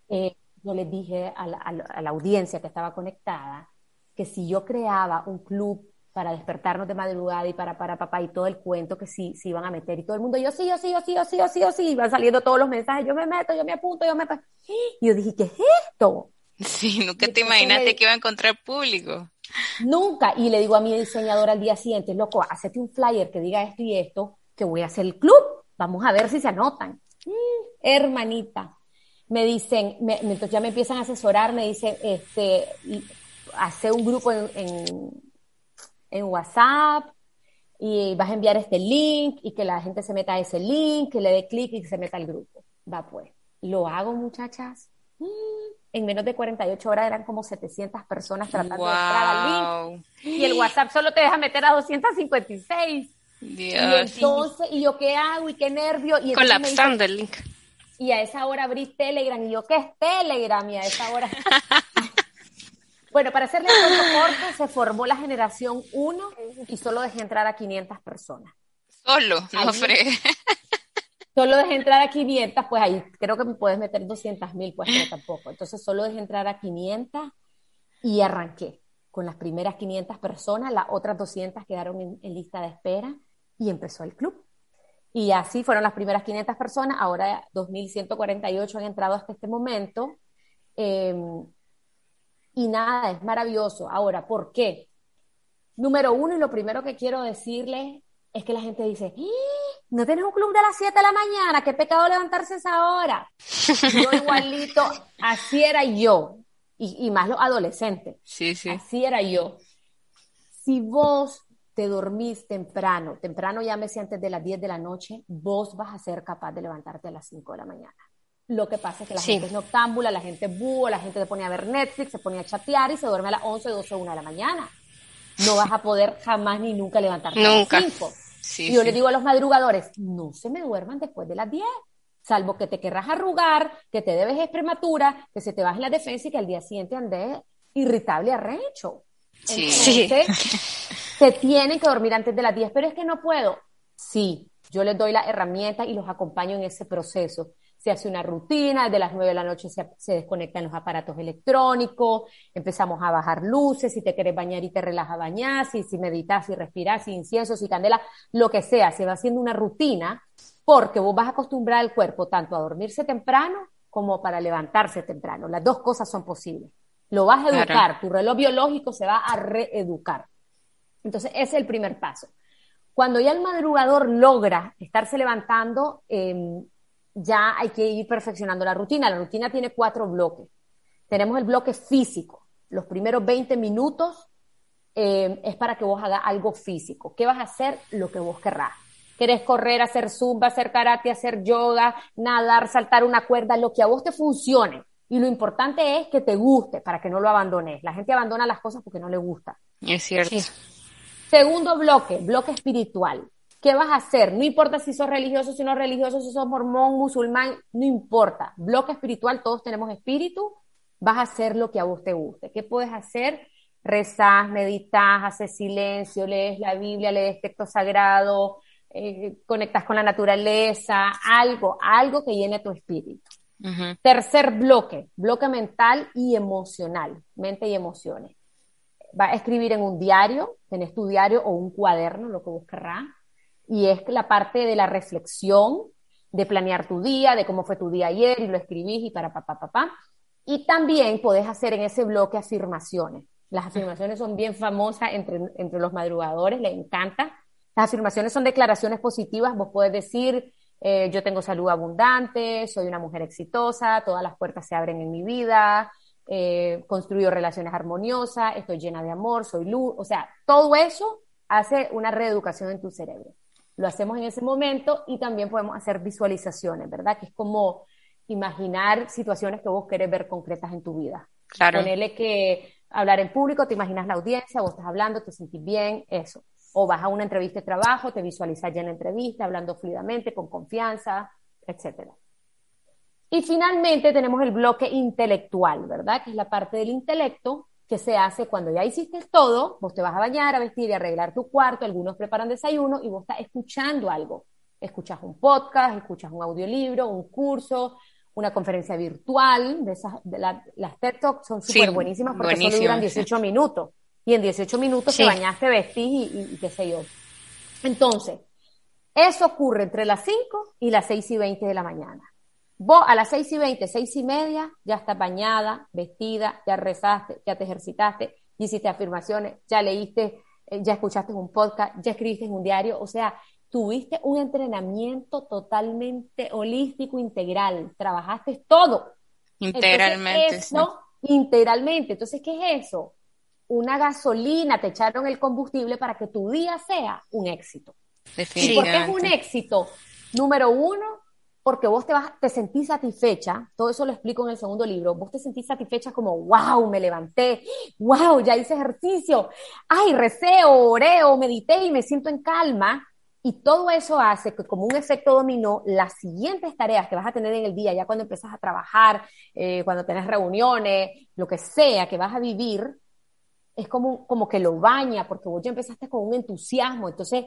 eh, yo les dije a la, audiencia que estaba conectada que si yo creaba un club para despertarnos de madrugada y para para papá y todo el cuento que sí se iban a meter y todo el mundo yo sí yo sí yo sí yo sí yo sí yo sí iban saliendo todos los mensajes yo me meto yo me apunto yo me y yo dije qué es esto sí nunca te imaginaste que iba a encontrar público Nunca. Y le digo a mi diseñador al día siguiente, loco, hacete un flyer que diga esto y esto, que voy a hacer el club. Vamos a ver si se anotan. Mm, hermanita. Me dicen, me, entonces ya me empiezan a asesorar, me dicen, este, hace un grupo en, en, en WhatsApp y vas a enviar este link y que la gente se meta a ese link, que le dé clic y que se meta al grupo. Va pues. Lo hago, muchachas. En menos de 48 horas eran como 700 personas tratando de entrar al link. Y el WhatsApp solo te deja meter a 256. Dios. Y entonces, ¿y yo qué hago? ¿Y qué nervio? Y Colapsando el link. Y a esa hora abrí Telegram. ¿Y yo qué es Telegram? Y a esa hora... bueno, para hacerle un corto, se formó la generación 1 y solo dejé entrar a 500 personas. Solo, no fregué solo dejé entrar a 500, pues ahí creo que me puedes meter 200 mil, pues pero tampoco. Entonces solo dejé entrar a 500 y arranqué con las primeras 500 personas, las otras 200 quedaron en, lista de espera y empezó el club. Y así fueron las primeras 500 personas, ahora 2.148 han entrado hasta este momento. Em, y nada, es maravilloso. Ahora, ¿por qué? Número uno, y lo primero que quiero decirles es que la gente dice, ¡Ah! no tienes un club de las 7 de la mañana, qué pecado levantarse esa hora. Yo igualito, así era yo, y, y más los adolescentes. Sí, sí. Así era yo. Si vos te dormís temprano, temprano llámese antes de las 10 de la noche, vos vas a ser capaz de levantarte a las 5 de la mañana. Lo que pasa es que la gente es noctámbula, la gente es búho, la gente se pone a ver Netflix, se pone a chatear y se duerme a las 11, 12, 1 de la mañana. No vas a poder jamás ni nunca levantarte nunca. a las 5. y yo le digo a los madrugadores, no se me duerman después de las 10, salvo que te querrás arrugar, que te debes prematura, que se te baje la defensa y que al día siguiente andes irritable arrecho. Sí. se tienen que dormir antes de las 10, pero es que no puedo. Sí, yo les doy la herramienta y los acompaño en ese proceso. Se hace una rutina, desde las 9 de la noche se, se, desconectan los aparatos electrónicos, empezamos a bajar luces, si te quieres bañar y te relaja bañar, si, si meditas, si respiras, si incienso, si candela, lo que sea, se va haciendo una rutina porque vos vas a acostumbrar al cuerpo tanto a dormirse temprano como para levantarse temprano. Las dos cosas son posibles. Lo vas a educar, claro. tu reloj biológico se va a reeducar. Entonces, ese es el primer paso. Cuando ya el madrugador logra estarse levantando, eh, ya hay que ir perfeccionando la rutina. La rutina tiene cuatro bloques. Tenemos el bloque físico. Los primeros 20 minutos eh, es para que vos hagas algo físico. ¿Qué vas a hacer? Lo que vos querrás. ¿Querés correr, hacer zumba, hacer karate, hacer yoga, nadar, saltar una cuerda? Lo que a vos te funcione. Y lo importante es que te guste para que no lo abandones. La gente abandona las cosas porque no le gusta. Es cierto. Sí. Segundo bloque, bloque espiritual. ¿Qué vas a hacer? No importa si sos religioso, si no religioso, si sos mormón, musulmán, no importa. Bloque espiritual, todos tenemos espíritu, vas a hacer lo que a vos te guste. ¿Qué puedes hacer? Rezás, meditas, haces silencio, lees la Biblia, lees texto sagrado, eh, conectas con la naturaleza, algo, algo que llene tu espíritu. Uh -huh. Tercer bloque, bloque mental y emocional, mente y emociones. Va a escribir en un diario, tenés tu diario o un cuaderno, lo que vos querrás, y es la parte de la reflexión, de planear tu día, de cómo fue tu día ayer, y lo escribís y para papá, papá. Y también podés hacer en ese bloque afirmaciones. Las afirmaciones son bien famosas entre, entre los madrugadores, les encanta. Las afirmaciones son declaraciones positivas, vos podés decir, eh, yo tengo salud abundante, soy una mujer exitosa, todas las puertas se abren en mi vida, eh, construyo relaciones armoniosas, estoy llena de amor, soy luz, o sea, todo eso hace una reeducación en tu cerebro. Lo hacemos en ese momento y también podemos hacer visualizaciones, ¿verdad? Que es como imaginar situaciones que vos querés ver concretas en tu vida. Claro. Ponerle que hablar en público, te imaginas la audiencia, vos estás hablando, te sentís bien, eso. O vas a una entrevista de trabajo, te visualizas ya en la entrevista, hablando fluidamente, con confianza, etcétera. Y finalmente tenemos el bloque intelectual, ¿verdad? Que es la parte del intelecto que se hace cuando ya hiciste todo, vos te vas a bañar, a vestir y a arreglar tu cuarto, algunos preparan desayuno y vos estás escuchando algo. Escuchas un podcast, escuchas un audiolibro, un curso, una conferencia virtual, de esas, de la, las TED Talks son súper sí, buenísimas porque solo duran 18 sí. minutos. Y en 18 minutos sí. te bañaste, vestís y, y, y, qué sé yo. Entonces, eso ocurre entre las 5 y las 6 y 20 de la mañana. Vos a las 6 y 20, 6 y media, ya estás bañada, vestida, ya rezaste, ya te ejercitaste, ya hiciste afirmaciones, ya leíste, eh, ya escuchaste un podcast, ya escribiste en un diario, o sea, tuviste un entrenamiento totalmente holístico, integral, trabajaste todo. Integralmente. Entonces, eso, sí. Integralmente. Entonces, ¿qué es eso? Una gasolina, te echaron el combustible para que tu día sea un éxito. ¿Y por qué es un éxito? Número uno, porque vos te, vas, te sentís satisfecha, todo eso lo explico en el segundo libro, vos te sentís satisfecha como, wow, me levanté, wow, ya hice ejercicio, ay, recé, oré o medité y me siento en calma, y todo eso hace que como un efecto dominó, las siguientes tareas que vas a tener en el día, ya cuando empiezas a trabajar, eh, cuando tenés reuniones, lo que sea que vas a vivir, es como, como que lo baña, porque vos ya empezaste con un entusiasmo, entonces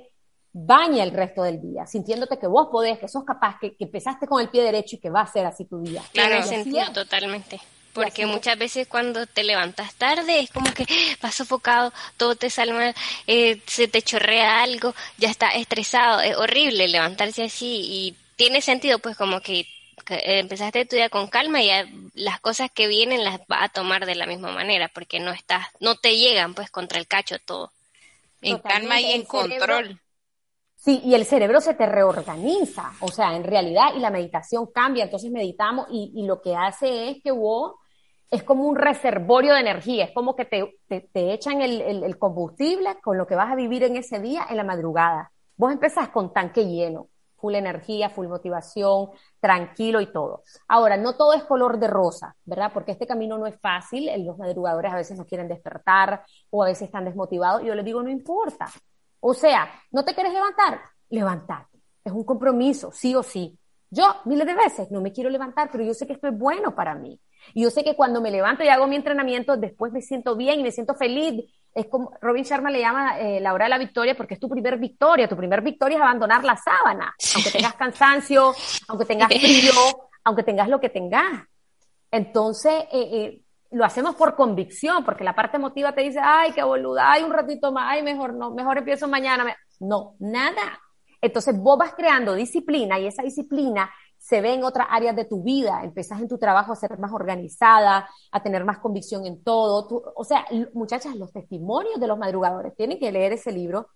baña el resto del día, sintiéndote que vos podés, que sos capaz, que, que empezaste con el pie derecho y que va a ser así tu día. Claro, sentido, totalmente. Porque muchas veces cuando te levantas tarde es como que vas sofocado, todo te sale mal, eh, se te chorrea algo, ya estás estresado, es horrible levantarse así y tiene sentido pues como que, empezaste a estudiar con calma y las cosas que vienen las vas a tomar de la misma manera porque no estás, no te llegan pues contra el cacho todo. En calma y en control. Sí, y el cerebro se te reorganiza, o sea, en realidad, y la meditación cambia, entonces meditamos y, lo que hace es que vos es como un reservorio de energía, es como que te, te, echan el, el, combustible con lo que vas a vivir en ese día en la madrugada. Vos empezás con tanque lleno, full energía, full motivación, tranquilo y todo. Ahora, no todo es color de rosa, ¿verdad? Porque este camino no es fácil, los madrugadores a veces no quieren despertar o a veces están desmotivados. Yo les digo, no importa. O sea, ¿no te quieres levantar? Levantate. Es un compromiso, sí o sí. Yo, miles de veces, no me quiero levantar, pero yo sé que esto es bueno para mí. Y yo sé que cuando me levanto y hago mi entrenamiento, después me siento bien y me siento feliz. Es como Robin Sharma le llama eh, la hora de la victoria porque es tu primer victoria. Tu primer victoria es abandonar la sábana. Aunque tengas cansancio, aunque tengas frío, aunque tengas lo que tengas. Entonces, eh, eh, lo hacemos por convicción, porque la parte emotiva te dice, ay, qué boluda, ay, un ratito más, ay, mejor no, mejor empiezo mañana. No, nada. Entonces vos vas creando disciplina y esa disciplina se ve en otras áreas de tu vida, empezás en tu trabajo a ser más organizada, a tener más convicción en todo. o sea, muchachas, los testimonios de los madrugadores, tienen que leer ese libro,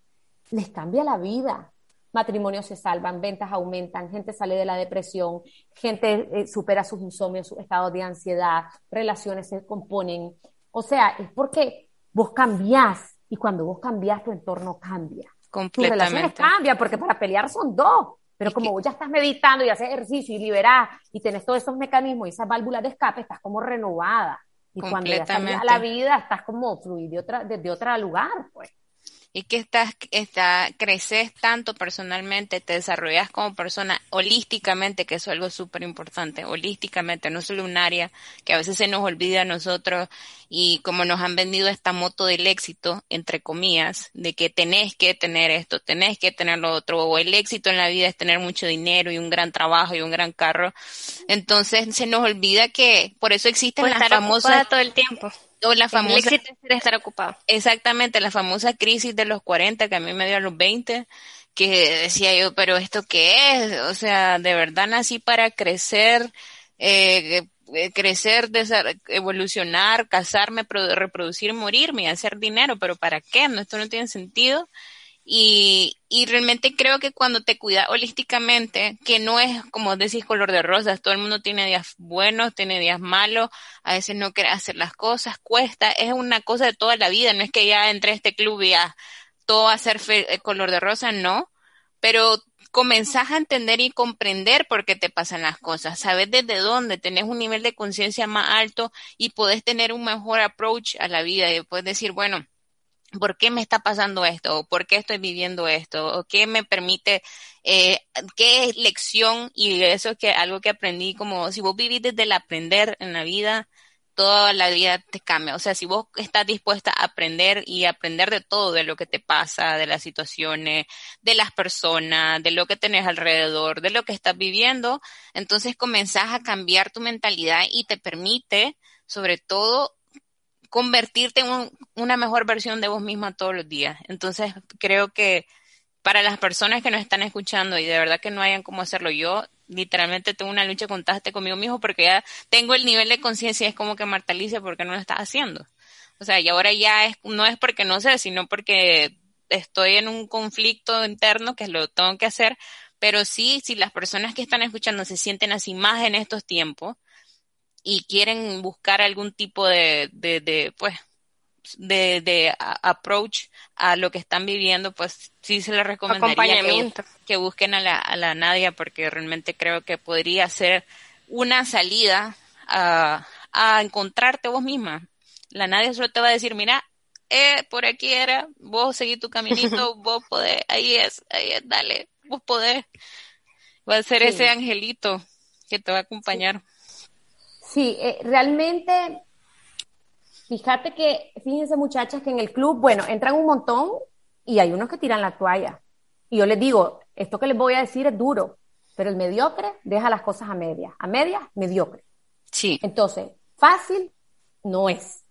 les cambia la vida. Matrimonios se salvan, ventas aumentan, gente sale de la depresión, gente eh, supera sus insomnios, sus estados de ansiedad, relaciones se componen. O sea, es porque vos cambiás y cuando vos cambiás tu entorno cambia. Tus relaciones cambian porque para pelear son dos. Pero como vos ya estás meditando y haces ejercicio y liberás y tenés todos esos mecanismos y esas válvulas de escape, estás como renovada. Y cuando ya a la vida, estás como fluir de otra, desde otro lugar, pues y que estás, está, creces tanto personalmente, te desarrollas como persona holísticamente, que eso es algo súper importante, holísticamente, no solo un área que a veces se nos olvida a nosotros y como nos han vendido esta moto del éxito, entre comillas, de que tenés que tener esto, tenés que tener lo otro, o el éxito en la vida es tener mucho dinero y un gran trabajo y un gran carro, entonces se nos olvida que por eso existen pues las famosas... todo el tiempo o la famosa, el estar ocupado. Exactamente, la famosa crisis de los 40 que a mí me dio a los 20, que decía yo, pero ¿esto qué es? O sea, de verdad nací para crecer, eh, eh crecer, evolucionar, casarme, reproducir, morirme y hacer dinero, pero ¿para qué? No, esto no tiene sentido. Y, y realmente creo que cuando te cuidas holísticamente, que no es como decís color de rosas, todo el mundo tiene días buenos, tiene días malos, a veces no quiere hacer las cosas, cuesta, es una cosa de toda la vida, no es que ya entre este club y ya todo va a ser eh, color de rosa, no, pero comenzás a entender y comprender por qué te pasan las cosas, sabes desde dónde, tenés un nivel de conciencia más alto y podés tener un mejor approach a la vida y puedes decir, bueno, ¿por qué me está pasando esto? ¿Por qué estoy viviendo esto? ¿O qué me permite, eh, qué lección? Y eso es que algo que aprendí, como si vos vivís desde el aprender en la vida, toda la vida te cambia. O sea, si vos estás dispuesta a aprender y aprender de todo, de lo que te pasa, de las situaciones, de las personas, de lo que tenés alrededor, de lo que estás viviendo, entonces comenzás a cambiar tu mentalidad y te permite, sobre todo, convertirte en una mejor versión de vos misma todos los días. Entonces, creo que para las personas que nos están escuchando y de verdad que no hayan cómo hacerlo, yo literalmente tengo una lucha constante conmigo mismo porque ya tengo el nivel de conciencia, es como que Marta porque no lo estás haciendo? O sea, y ahora ya es, no es porque no sé, sino porque estoy en un conflicto interno que lo tengo que hacer, pero sí, si las personas que están escuchando se sienten así más en estos tiempos, y quieren buscar algún tipo de, de, de pues, de, de approach a lo que están viviendo, pues sí se les recomendaría que, que, busquen a la, a la Nadia porque realmente creo que podría ser una salida a, a encontrarte vos misma. La Nadia solo te va a decir, mira, eh, por aquí era, vos seguí tu caminito, vos podés, ahí es, ahí es, dale, vos podés. Va a ser ese angelito que te va a acompañar. Sí, eh, realmente, fíjate que, fíjense muchachas que en el club, bueno, entran un montón y hay unos que tiran la toalla. Y yo les digo, esto que les voy a decir es duro, pero el mediocre deja las cosas a medias. A medias, mediocre. Sí. Entonces, fácil no es.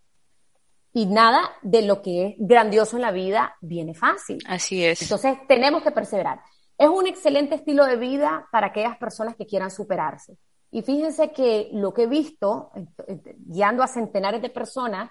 Y nada de lo que es grandioso en la vida viene fácil. Así es. Entonces tenemos que perseverar. Es un excelente estilo de vida para aquellas personas que quieran superarse. Y fíjense que lo que he visto, guiando a centenares de personas,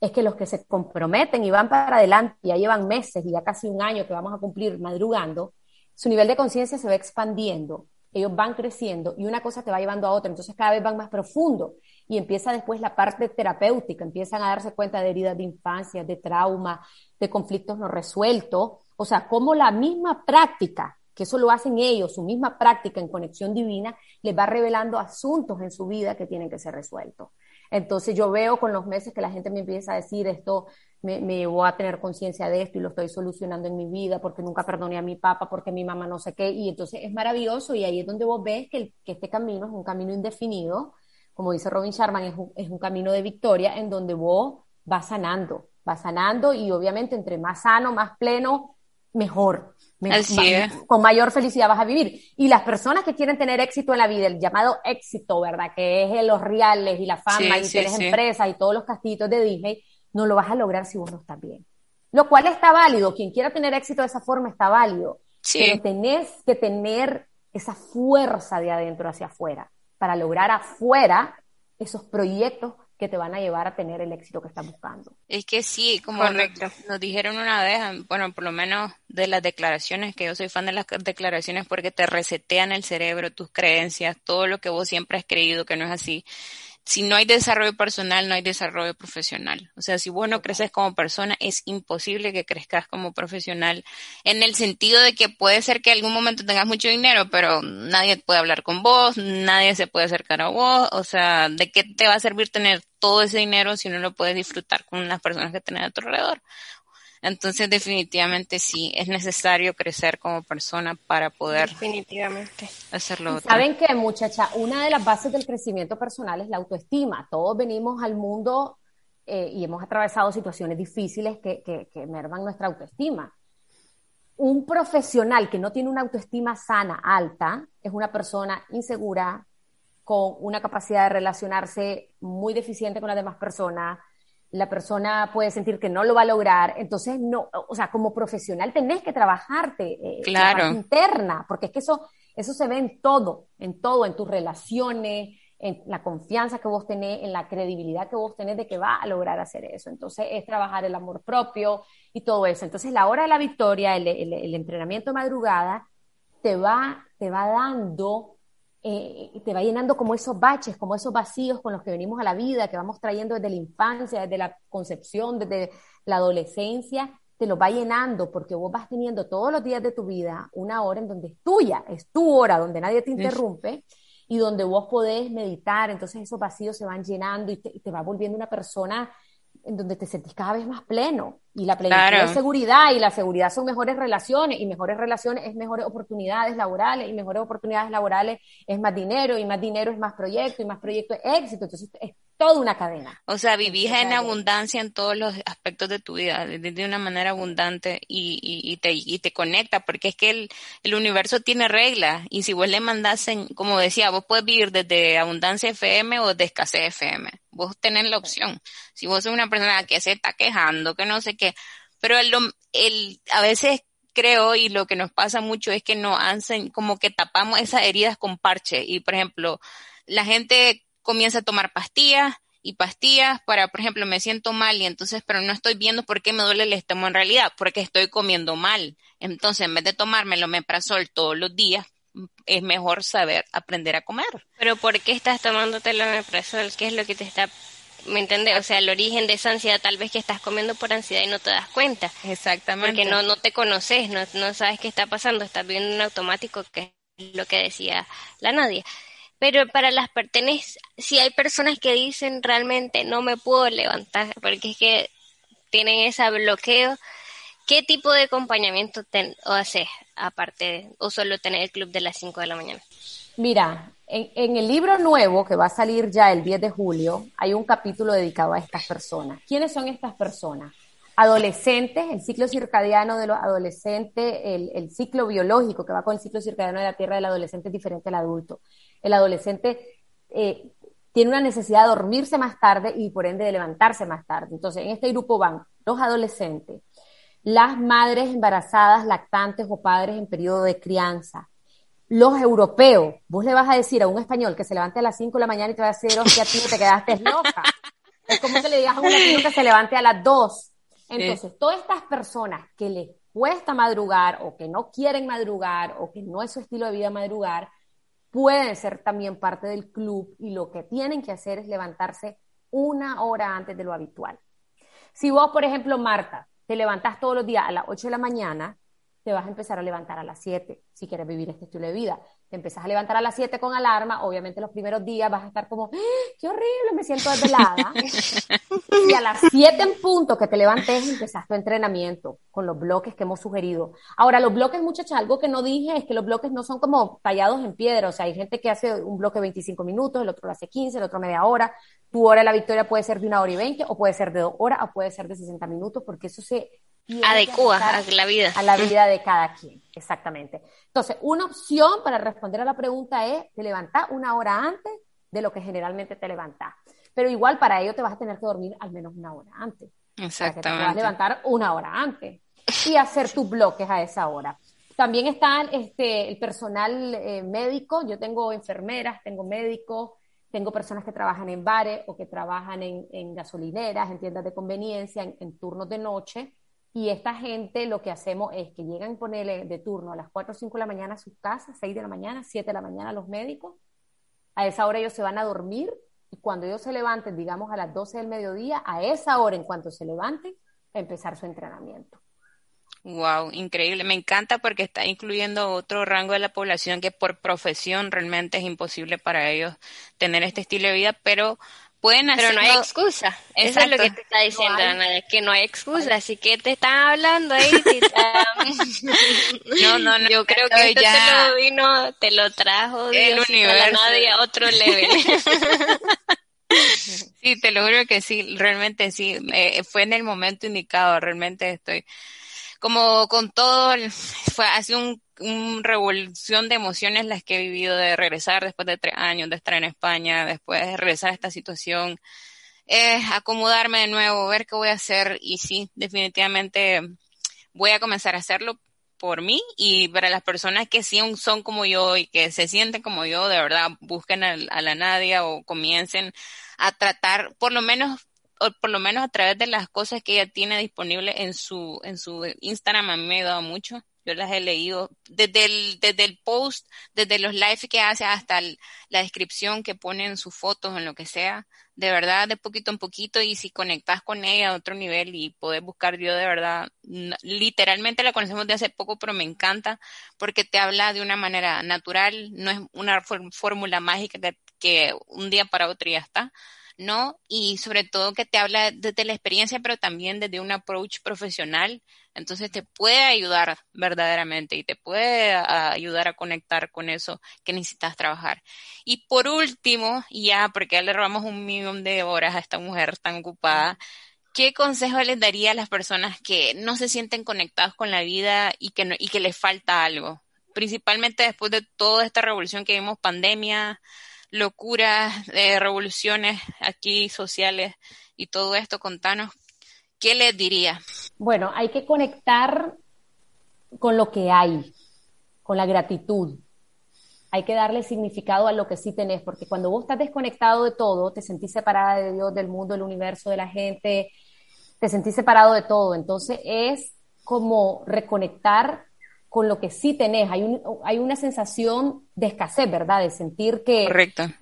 es que los que se comprometen y van para adelante, ya llevan meses y ya casi un año que vamos a cumplir madrugando, su nivel de conciencia se va expandiendo, ellos van creciendo y una cosa te va llevando a otra, entonces cada vez van más profundo y empieza después la parte terapéutica, empiezan a darse cuenta de heridas de infancia, de trauma, de conflictos no resueltos, o sea, como la misma práctica, que eso lo hacen ellos, su misma práctica en conexión divina, les va revelando asuntos en su vida que tienen que ser resueltos. Entonces yo veo con los meses que la gente me empieza a decir esto, me, me a tener conciencia de esto y lo estoy solucionando en mi vida porque nunca perdoné a mi papá, porque mi mamá no sé qué, y entonces es maravilloso y ahí es donde vos ves que, este camino es un camino indefinido, como dice Robin Sharman, es un, es un camino de victoria en donde vos vas sanando, vas sanando y obviamente entre más sano, más pleno, mejor. Así Con mayor felicidad vas a vivir. Y las personas que quieren tener éxito en la vida, el llamado éxito, ¿verdad? Que es los reales y la fama y tienes empresas y todos los castillitos de Disney, no lo vas a lograr si vos no estás bien. Lo cual está válido. Quien quiera tener éxito de esa forma está válido. Pero tenés que tener esa fuerza de adentro hacia afuera para lograr afuera esos proyectos que te van a llevar a tener el éxito que estás buscando. Es que sí, como nos, dijeron una vez, bueno, por lo menos de las declaraciones, que yo soy fan de las declaraciones porque te resetean el cerebro, tus creencias, todo lo que vos siempre has creído que no es así si no hay desarrollo personal, no hay desarrollo profesional. O sea, si vos no creces como persona, es imposible que crezcas como profesional en el sentido de que puede ser que en algún momento tengas mucho dinero, pero nadie puede hablar con vos, nadie se puede acercar a vos. O sea, ¿de qué te va a servir tener todo ese dinero si no lo puedes disfrutar con las personas que tenés a tu alrededor? Entonces, definitivamente sí, es necesario crecer como persona para poder definitivamente. hacerlo. Saben que, muchacha, una de las bases del crecimiento personal es la autoestima. Todos venimos al mundo eh, y hemos atravesado situaciones difíciles que, que, que merman nuestra autoestima. Un profesional que no tiene una autoestima sana, alta, es una persona insegura, con una capacidad de relacionarse muy deficiente con las demás personas, la persona puede sentir que no lo va a lograr, entonces no, o sea, como profesional tenés que trabajarte eh, claro. interna, porque es que eso, eso se ve en todo, en todo, en tus relaciones, en la confianza que vos tenés, en la credibilidad que vos tenés de que va a lograr hacer eso. Entonces es trabajar el amor propio y todo eso. Entonces la hora de la victoria, el, el, el entrenamiento de madrugada, te va, te va dando eh, te va llenando como esos baches, como esos vacíos con los que venimos a la vida, que vamos trayendo desde la infancia, desde la concepción, desde la adolescencia, te lo va llenando porque vos vas teniendo todos los días de tu vida una hora en donde es tuya, es tu hora, donde nadie te interrumpe y donde vos podés meditar, entonces esos vacíos se van llenando y te, te va volviendo una persona en donde te sentís cada vez más pleno. Y la plenitud es seguridad, y la seguridad son mejores relaciones, y mejores relaciones es mejores oportunidades laborales, y mejores oportunidades laborales es más dinero, y más dinero es más proyecto, y más proyecto es éxito. Entonces es toda una cadena. O sea, vivís en abundancia en todos los aspectos de tu vida, de, una manera abundante y, y, te, y te conecta, porque es que el, el universo tiene reglas y si vos le mandás, como decía, vos puedes vivir desde abundancia FM o de escasez FM. Vos tenés la opción. Si vos sos una persona que se está quejando, que no sé qué, pero el, el, a veces creo y lo que nos pasa mucho es que nos hacen como que tapamos esas heridas con parche y por ejemplo, la gente comienza a tomar pastillas y pastillas para, por ejemplo, me siento mal y entonces, pero no estoy viendo por qué me duele el estómago en realidad, porque estoy comiendo mal. Entonces, en vez de tomarme lo meprazol todos los días, es mejor saber aprender a comer. Pero ¿por qué estás tomándote el omeprazol? ¿Qué es lo que te está ¿Me entiendes? O sea, el origen de esa ansiedad tal vez que estás comiendo por ansiedad y no te das cuenta. Exactamente. Porque no, no te conoces, no, no sabes qué está pasando, estás viendo un automático que es lo que decía la Nadia pero para las pertenencias, si hay personas que dicen realmente no me puedo levantar porque es que tienen ese bloqueo, ¿qué tipo de acompañamiento o haces aparte o solo tener el club de las 5 de la mañana? Mira, en, en, el libro nuevo que va a salir ya el 10 de julio, hay un capítulo dedicado a estas personas. ¿Quiénes son estas personas? Adolescentes, el ciclo circadiano de los adolescentes, el, el ciclo biológico que va con el ciclo circadiano de la Tierra del adolescente es diferente al adulto el adolescente eh, tiene una necesidad de dormirse más tarde y por ende de levantarse más tarde. Entonces, en este grupo van los adolescentes, las madres embarazadas, lactantes o padres en periodo de crianza, los europeos. Vos le vas a decir a un español que se levante a las 5 de la mañana y te va a decir, hostia, tío, te quedaste loca. Es como que le digas a un latino que se levante a las 2. Entonces, todas estas personas que les cuesta madrugar o que no quieren madrugar o que no es su estilo de vida madrugar, pueden ser también parte del club y lo que tienen que hacer es levantarse una hora antes de lo habitual. Si vos, por ejemplo, Marta, te levantás todos los días a las 8 de la mañana, te vas a empezar a levantar a las 7 si quieres vivir este estilo de vida. Te empezás a levantar a las 7 con alarma, obviamente los primeros días vas a estar como, ¡Ah, qué horrible, me siento desvelada. y a las 7 en punto que te levantes, empezás tu entrenamiento con los bloques que hemos sugerido. Ahora, los bloques, muchachos, algo que no dije es que los bloques no son como tallados en piedra, o sea, hay gente que hace un bloque 25 minutos, el otro lo hace 15, el otro media hora. Tu hora de la victoria puede ser de una hora y 20, o puede ser de dos horas, o puede ser de 60 minutos, porque eso se adecua a la vida. A la vida de cada quien, exactamente. Entonces, una opción para responder a la pregunta es te levantar una hora antes de lo que generalmente te levantas. Pero igual para ello te vas a tener que dormir al menos una hora antes. Exactamente. te vas a levantar una hora antes y hacer tus bloques a esa hora. También está este, el personal eh, médico. Yo tengo enfermeras, tengo médicos, tengo personas que trabajan en bares o que trabajan en, gasolineras, en tiendas de conveniencia, en turnos de noche y esta gente lo que hacemos es que llegan ponerle de turno a las 4 o 5 de la mañana a sus casas, 6 de la mañana, 7 de la mañana a los médicos. A esa hora ellos se van a dormir y cuando ellos se levanten, digamos a las 12 del mediodía, a esa hora en cuanto se levanten, empezar su entrenamiento. Wow, increíble. Me encanta porque está incluyendo otro rango de la población que por profesión realmente es imposible para ellos tener este estilo de vida, pero pueden Pero no hay excusa. Eso es lo que te está diciendo, no que no hay excusa. Así que te están hablando ahí. no, no, no. Yo creo que ya... te lo vino, te lo trajo el universo. a otro level. sí, te lo juro que sí, realmente sí. fue en el momento indicado, realmente estoy como con todo, fue así un, un, revolución de emociones las que he vivido de regresar después de tres años de estar en España, después de regresar a esta situación, eh, acomodarme de nuevo, ver qué voy a hacer y sí, definitivamente voy a comenzar a hacerlo por mí y para las personas que sí son como yo y que se sienten como yo, de verdad, busquen a, a la Nadia o comiencen a tratar, por lo menos por lo menos a través de las cosas que ella tiene disponible en su, en su Instagram, a me ha ayudado mucho. Yo las he leído desde el, desde el post, desde los lives que hace hasta la descripción que pone en sus fotos, en lo que sea. De verdad, de poquito en poquito. Y si conectas con ella a otro nivel y podés buscar yo de verdad, literalmente la conocemos de hace poco, pero me encanta porque te habla de una manera natural. No es una fórmula mágica que, que un día para otro ya está ¿no? Y sobre todo que te habla desde la experiencia, pero también desde un approach profesional. Entonces te puede ayudar verdaderamente y te puede ayudar a conectar con eso que necesitas trabajar. Y por último, ya porque ya le robamos un millón de horas a esta mujer tan ocupada, ¿qué consejo les daría a las personas que no se sienten conectadas con la vida y que, y que les falta algo? Principalmente después de toda esta revolución que vimos, pandemia, locuras, de revoluciones aquí sociales y todo esto, contanos, ¿qué les diría? Bueno, hay que conectar con lo que hay, con la gratitud. Hay que darle significado a lo que sí tenés, porque cuando vos estás desconectado de todo, te sentís separada de Dios, del mundo, del universo, de la gente, te sentís separado de todo. Entonces es como reconectar con lo que sí tenés. Hay, un, hay una sensación de escasez, ¿verdad? De sentir que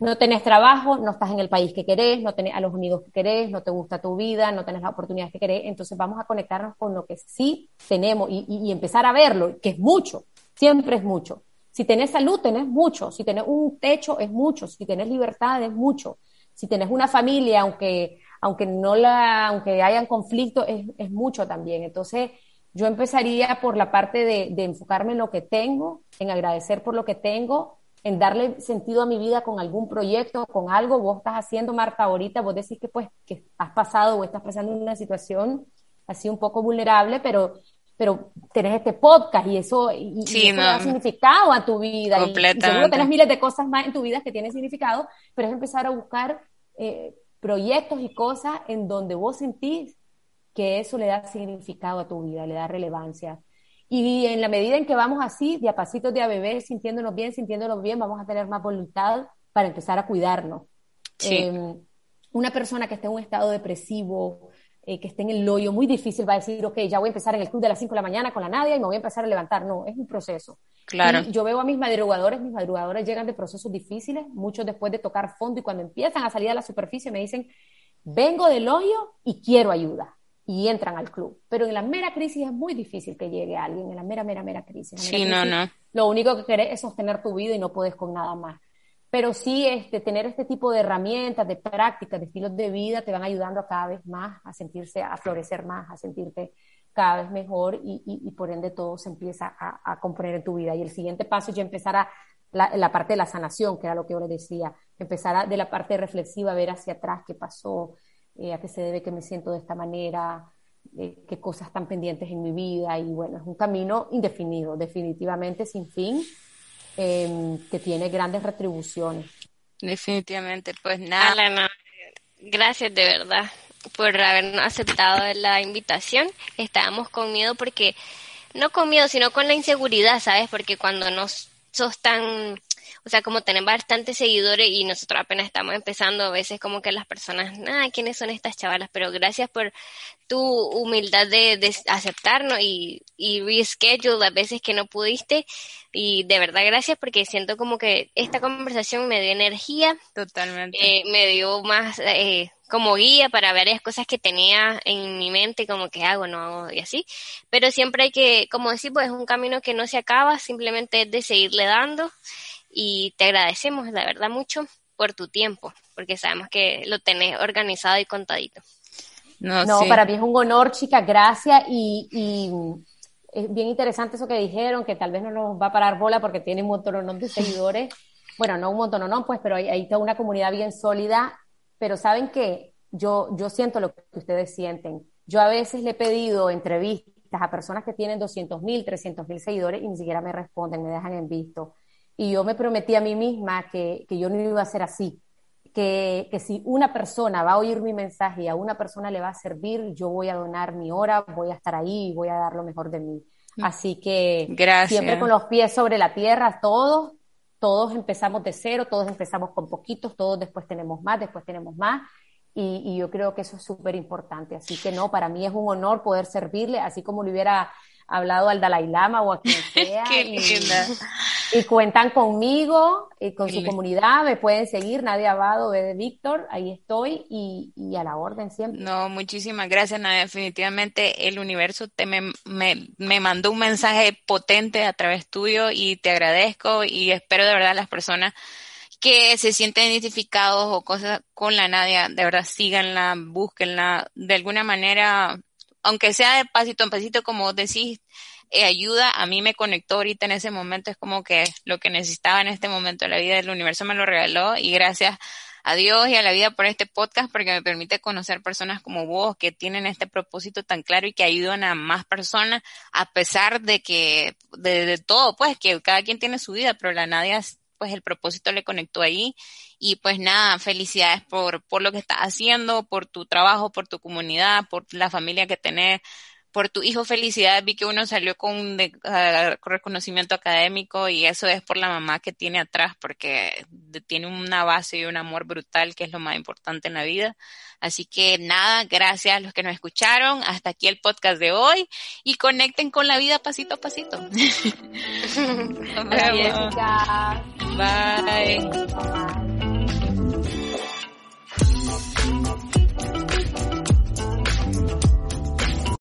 no tenés trabajo, no estás en el país que querés, no tenés a los amigos que querés, no te gusta tu vida, no tenés las oportunidades que querés. Entonces vamos a conectarnos con lo que sí tenemos y, y, empezar a verlo, que es mucho, siempre es mucho. Si tenés salud, tenés mucho. Si tenés un techo, es mucho. Si tenés libertad, es mucho. Si tenés una familia, aunque, aunque no la, aunque hayan conflictos, es, es mucho también. Entonces, yo empezaría por la parte de, enfocarme en lo que tengo, en agradecer por lo que tengo, en darle sentido a mi vida con algún proyecto, con algo. Vos estás haciendo, Marta, ahorita, vos decís que pues que has pasado o estás pasando en una situación así un poco vulnerable, pero pero tenés este podcast y eso, y, da significado a tu vida. Completamente. Y, seguro tenés miles de cosas más en tu vida que tienen significado, pero es empezar a buscar eh, proyectos y cosas en donde vos sentís que eso le da significado a tu vida, le da relevancia. Y en la medida en que vamos así, de a pasitos de a bebé, sintiéndonos bien, sintiéndonos bien, vamos a tener más voluntad para empezar a cuidarnos. Em, una persona que esté en un estado depresivo, eh, que esté en el hoyo, muy difícil va a decir, ok, ya voy a empezar en el club de las 5 de la mañana con la Nadia y me voy a empezar a levantar. No, es un proceso. Claro. yo veo a mis madrugadores, mis madrugadores llegan de procesos difíciles, muchos después de tocar fondo y cuando empiezan a salir a la superficie me dicen, vengo del hoyo y quiero ayuda y entran al club. Pero en la mera crisis es muy difícil que llegue alguien, en la mera, mera, mera crisis. sí, no, no. Lo único que querés es sostener tu vida y no puedes con nada más. Pero sí, este, tener este tipo de herramientas, de prácticas, de estilos de vida, te van ayudando a cada vez más a sentirse, a florecer más, a sentirte cada vez mejor y, y, por ende todo se empieza a, a, componer en tu vida. Y el siguiente paso es ya empezar a la, la, parte de la sanación, que era lo que yo le decía, empezar a, de la parte reflexiva a ver hacia atrás qué pasó, eh, a qué se debe que me siento de esta manera, eh, qué cosas están pendientes en mi vida y bueno, es un camino indefinido, definitivamente sin fin, em, que tiene grandes retribuciones. Definitivamente, pues nada. gracias de verdad por habernos aceptado la invitación. Estábamos con miedo porque, no con miedo, sino con la inseguridad, ¿sabes? Porque cuando no sos tan o sea, como tienen bastantes seguidores y nosotros apenas estamos empezando, a veces como que las personas, ah, ¿quiénes son estas chavalas? Pero gracias por tu humildad de, aceptarnos y, y reschedule las veces que no pudiste. Y de verdad gracias porque siento como que esta conversación me dio energía. Totalmente. Eh, me dio más eh, como guía para varias cosas que tenía en mi mente, como que hago, no hago y así. Pero siempre hay que, como decir, pues es un camino que no se acaba, simplemente es de seguirle dando y te agradecemos, la verdad, mucho por tu tiempo, porque sabemos que lo tenés organizado y contadito. No, para mí es un honor, chicas, gracias y, y, es bien interesante eso que dijeron, que tal vez no nos va a parar bola porque tiene un montón de seguidores. Bueno, no un montón, no, pues, pero hay, hay toda una comunidad bien sólida. Pero saben que yo, yo siento lo que ustedes sienten. Yo a veces le he pedido entrevistas a personas que tienen 200 mil, 300 mil seguidores y ni siquiera me responden, me dejan en visto. Y yo me prometí a mí misma que, que yo no iba a ser así, que, que, si una persona va a oír mi mensaje y a una persona le va a servir, yo voy a donar mi hora, voy a estar ahí y voy a dar lo mejor de mí. Mm. Así que siempre con los pies sobre la tierra, todos, todos empezamos de cero, todos empezamos con poquitos, todos después tenemos más, después tenemos más. Y, y yo creo que eso es súper importante. Así que no, para mí es un honor poder servirle, así como le hubiera hablado al Dalai Lama o a quien sea. Qué linda. Y, cuentan conmigo y con su comunidad, me pueden seguir, Nadia Abado, de Víctor, ahí estoy y, y, a la orden siempre. No, muchísimas gracias, Nadia. Definitivamente el universo te me, me, me mandó un mensaje potente a través tuyo y te agradezco y espero de verdad las personas que se sienten identificados o cosas con la Nadia, de verdad síganla, búsquenla, de alguna manera aunque sea de pasito en pasito, como decís, eh, ayuda, a mí me conectó ahorita en ese momento, es como que lo que necesitaba en este momento de la vida del universo me lo regaló y gracias a Dios y a la vida por este podcast porque me permite conocer personas como vos que tienen este propósito tan claro y que ayudan a más personas a pesar de que, de, de todo, pues que cada quien tiene su vida, pero la Nadia pues el propósito le conectó ahí. Y pues nada, felicidades por, por lo que estás haciendo, por tu trabajo, por tu comunidad, por la familia que tenés, por tu hijo. Felicidades, vi que uno salió con un ah, reconocimiento académico y eso es por la mamá que tiene atrás, porque tiene una base y un amor brutal, que es lo más importante en la vida. Así que nada, gracias a los que nos escucharon. Hasta aquí el podcast de hoy y conecten con la vida pasito a pasito. Bye.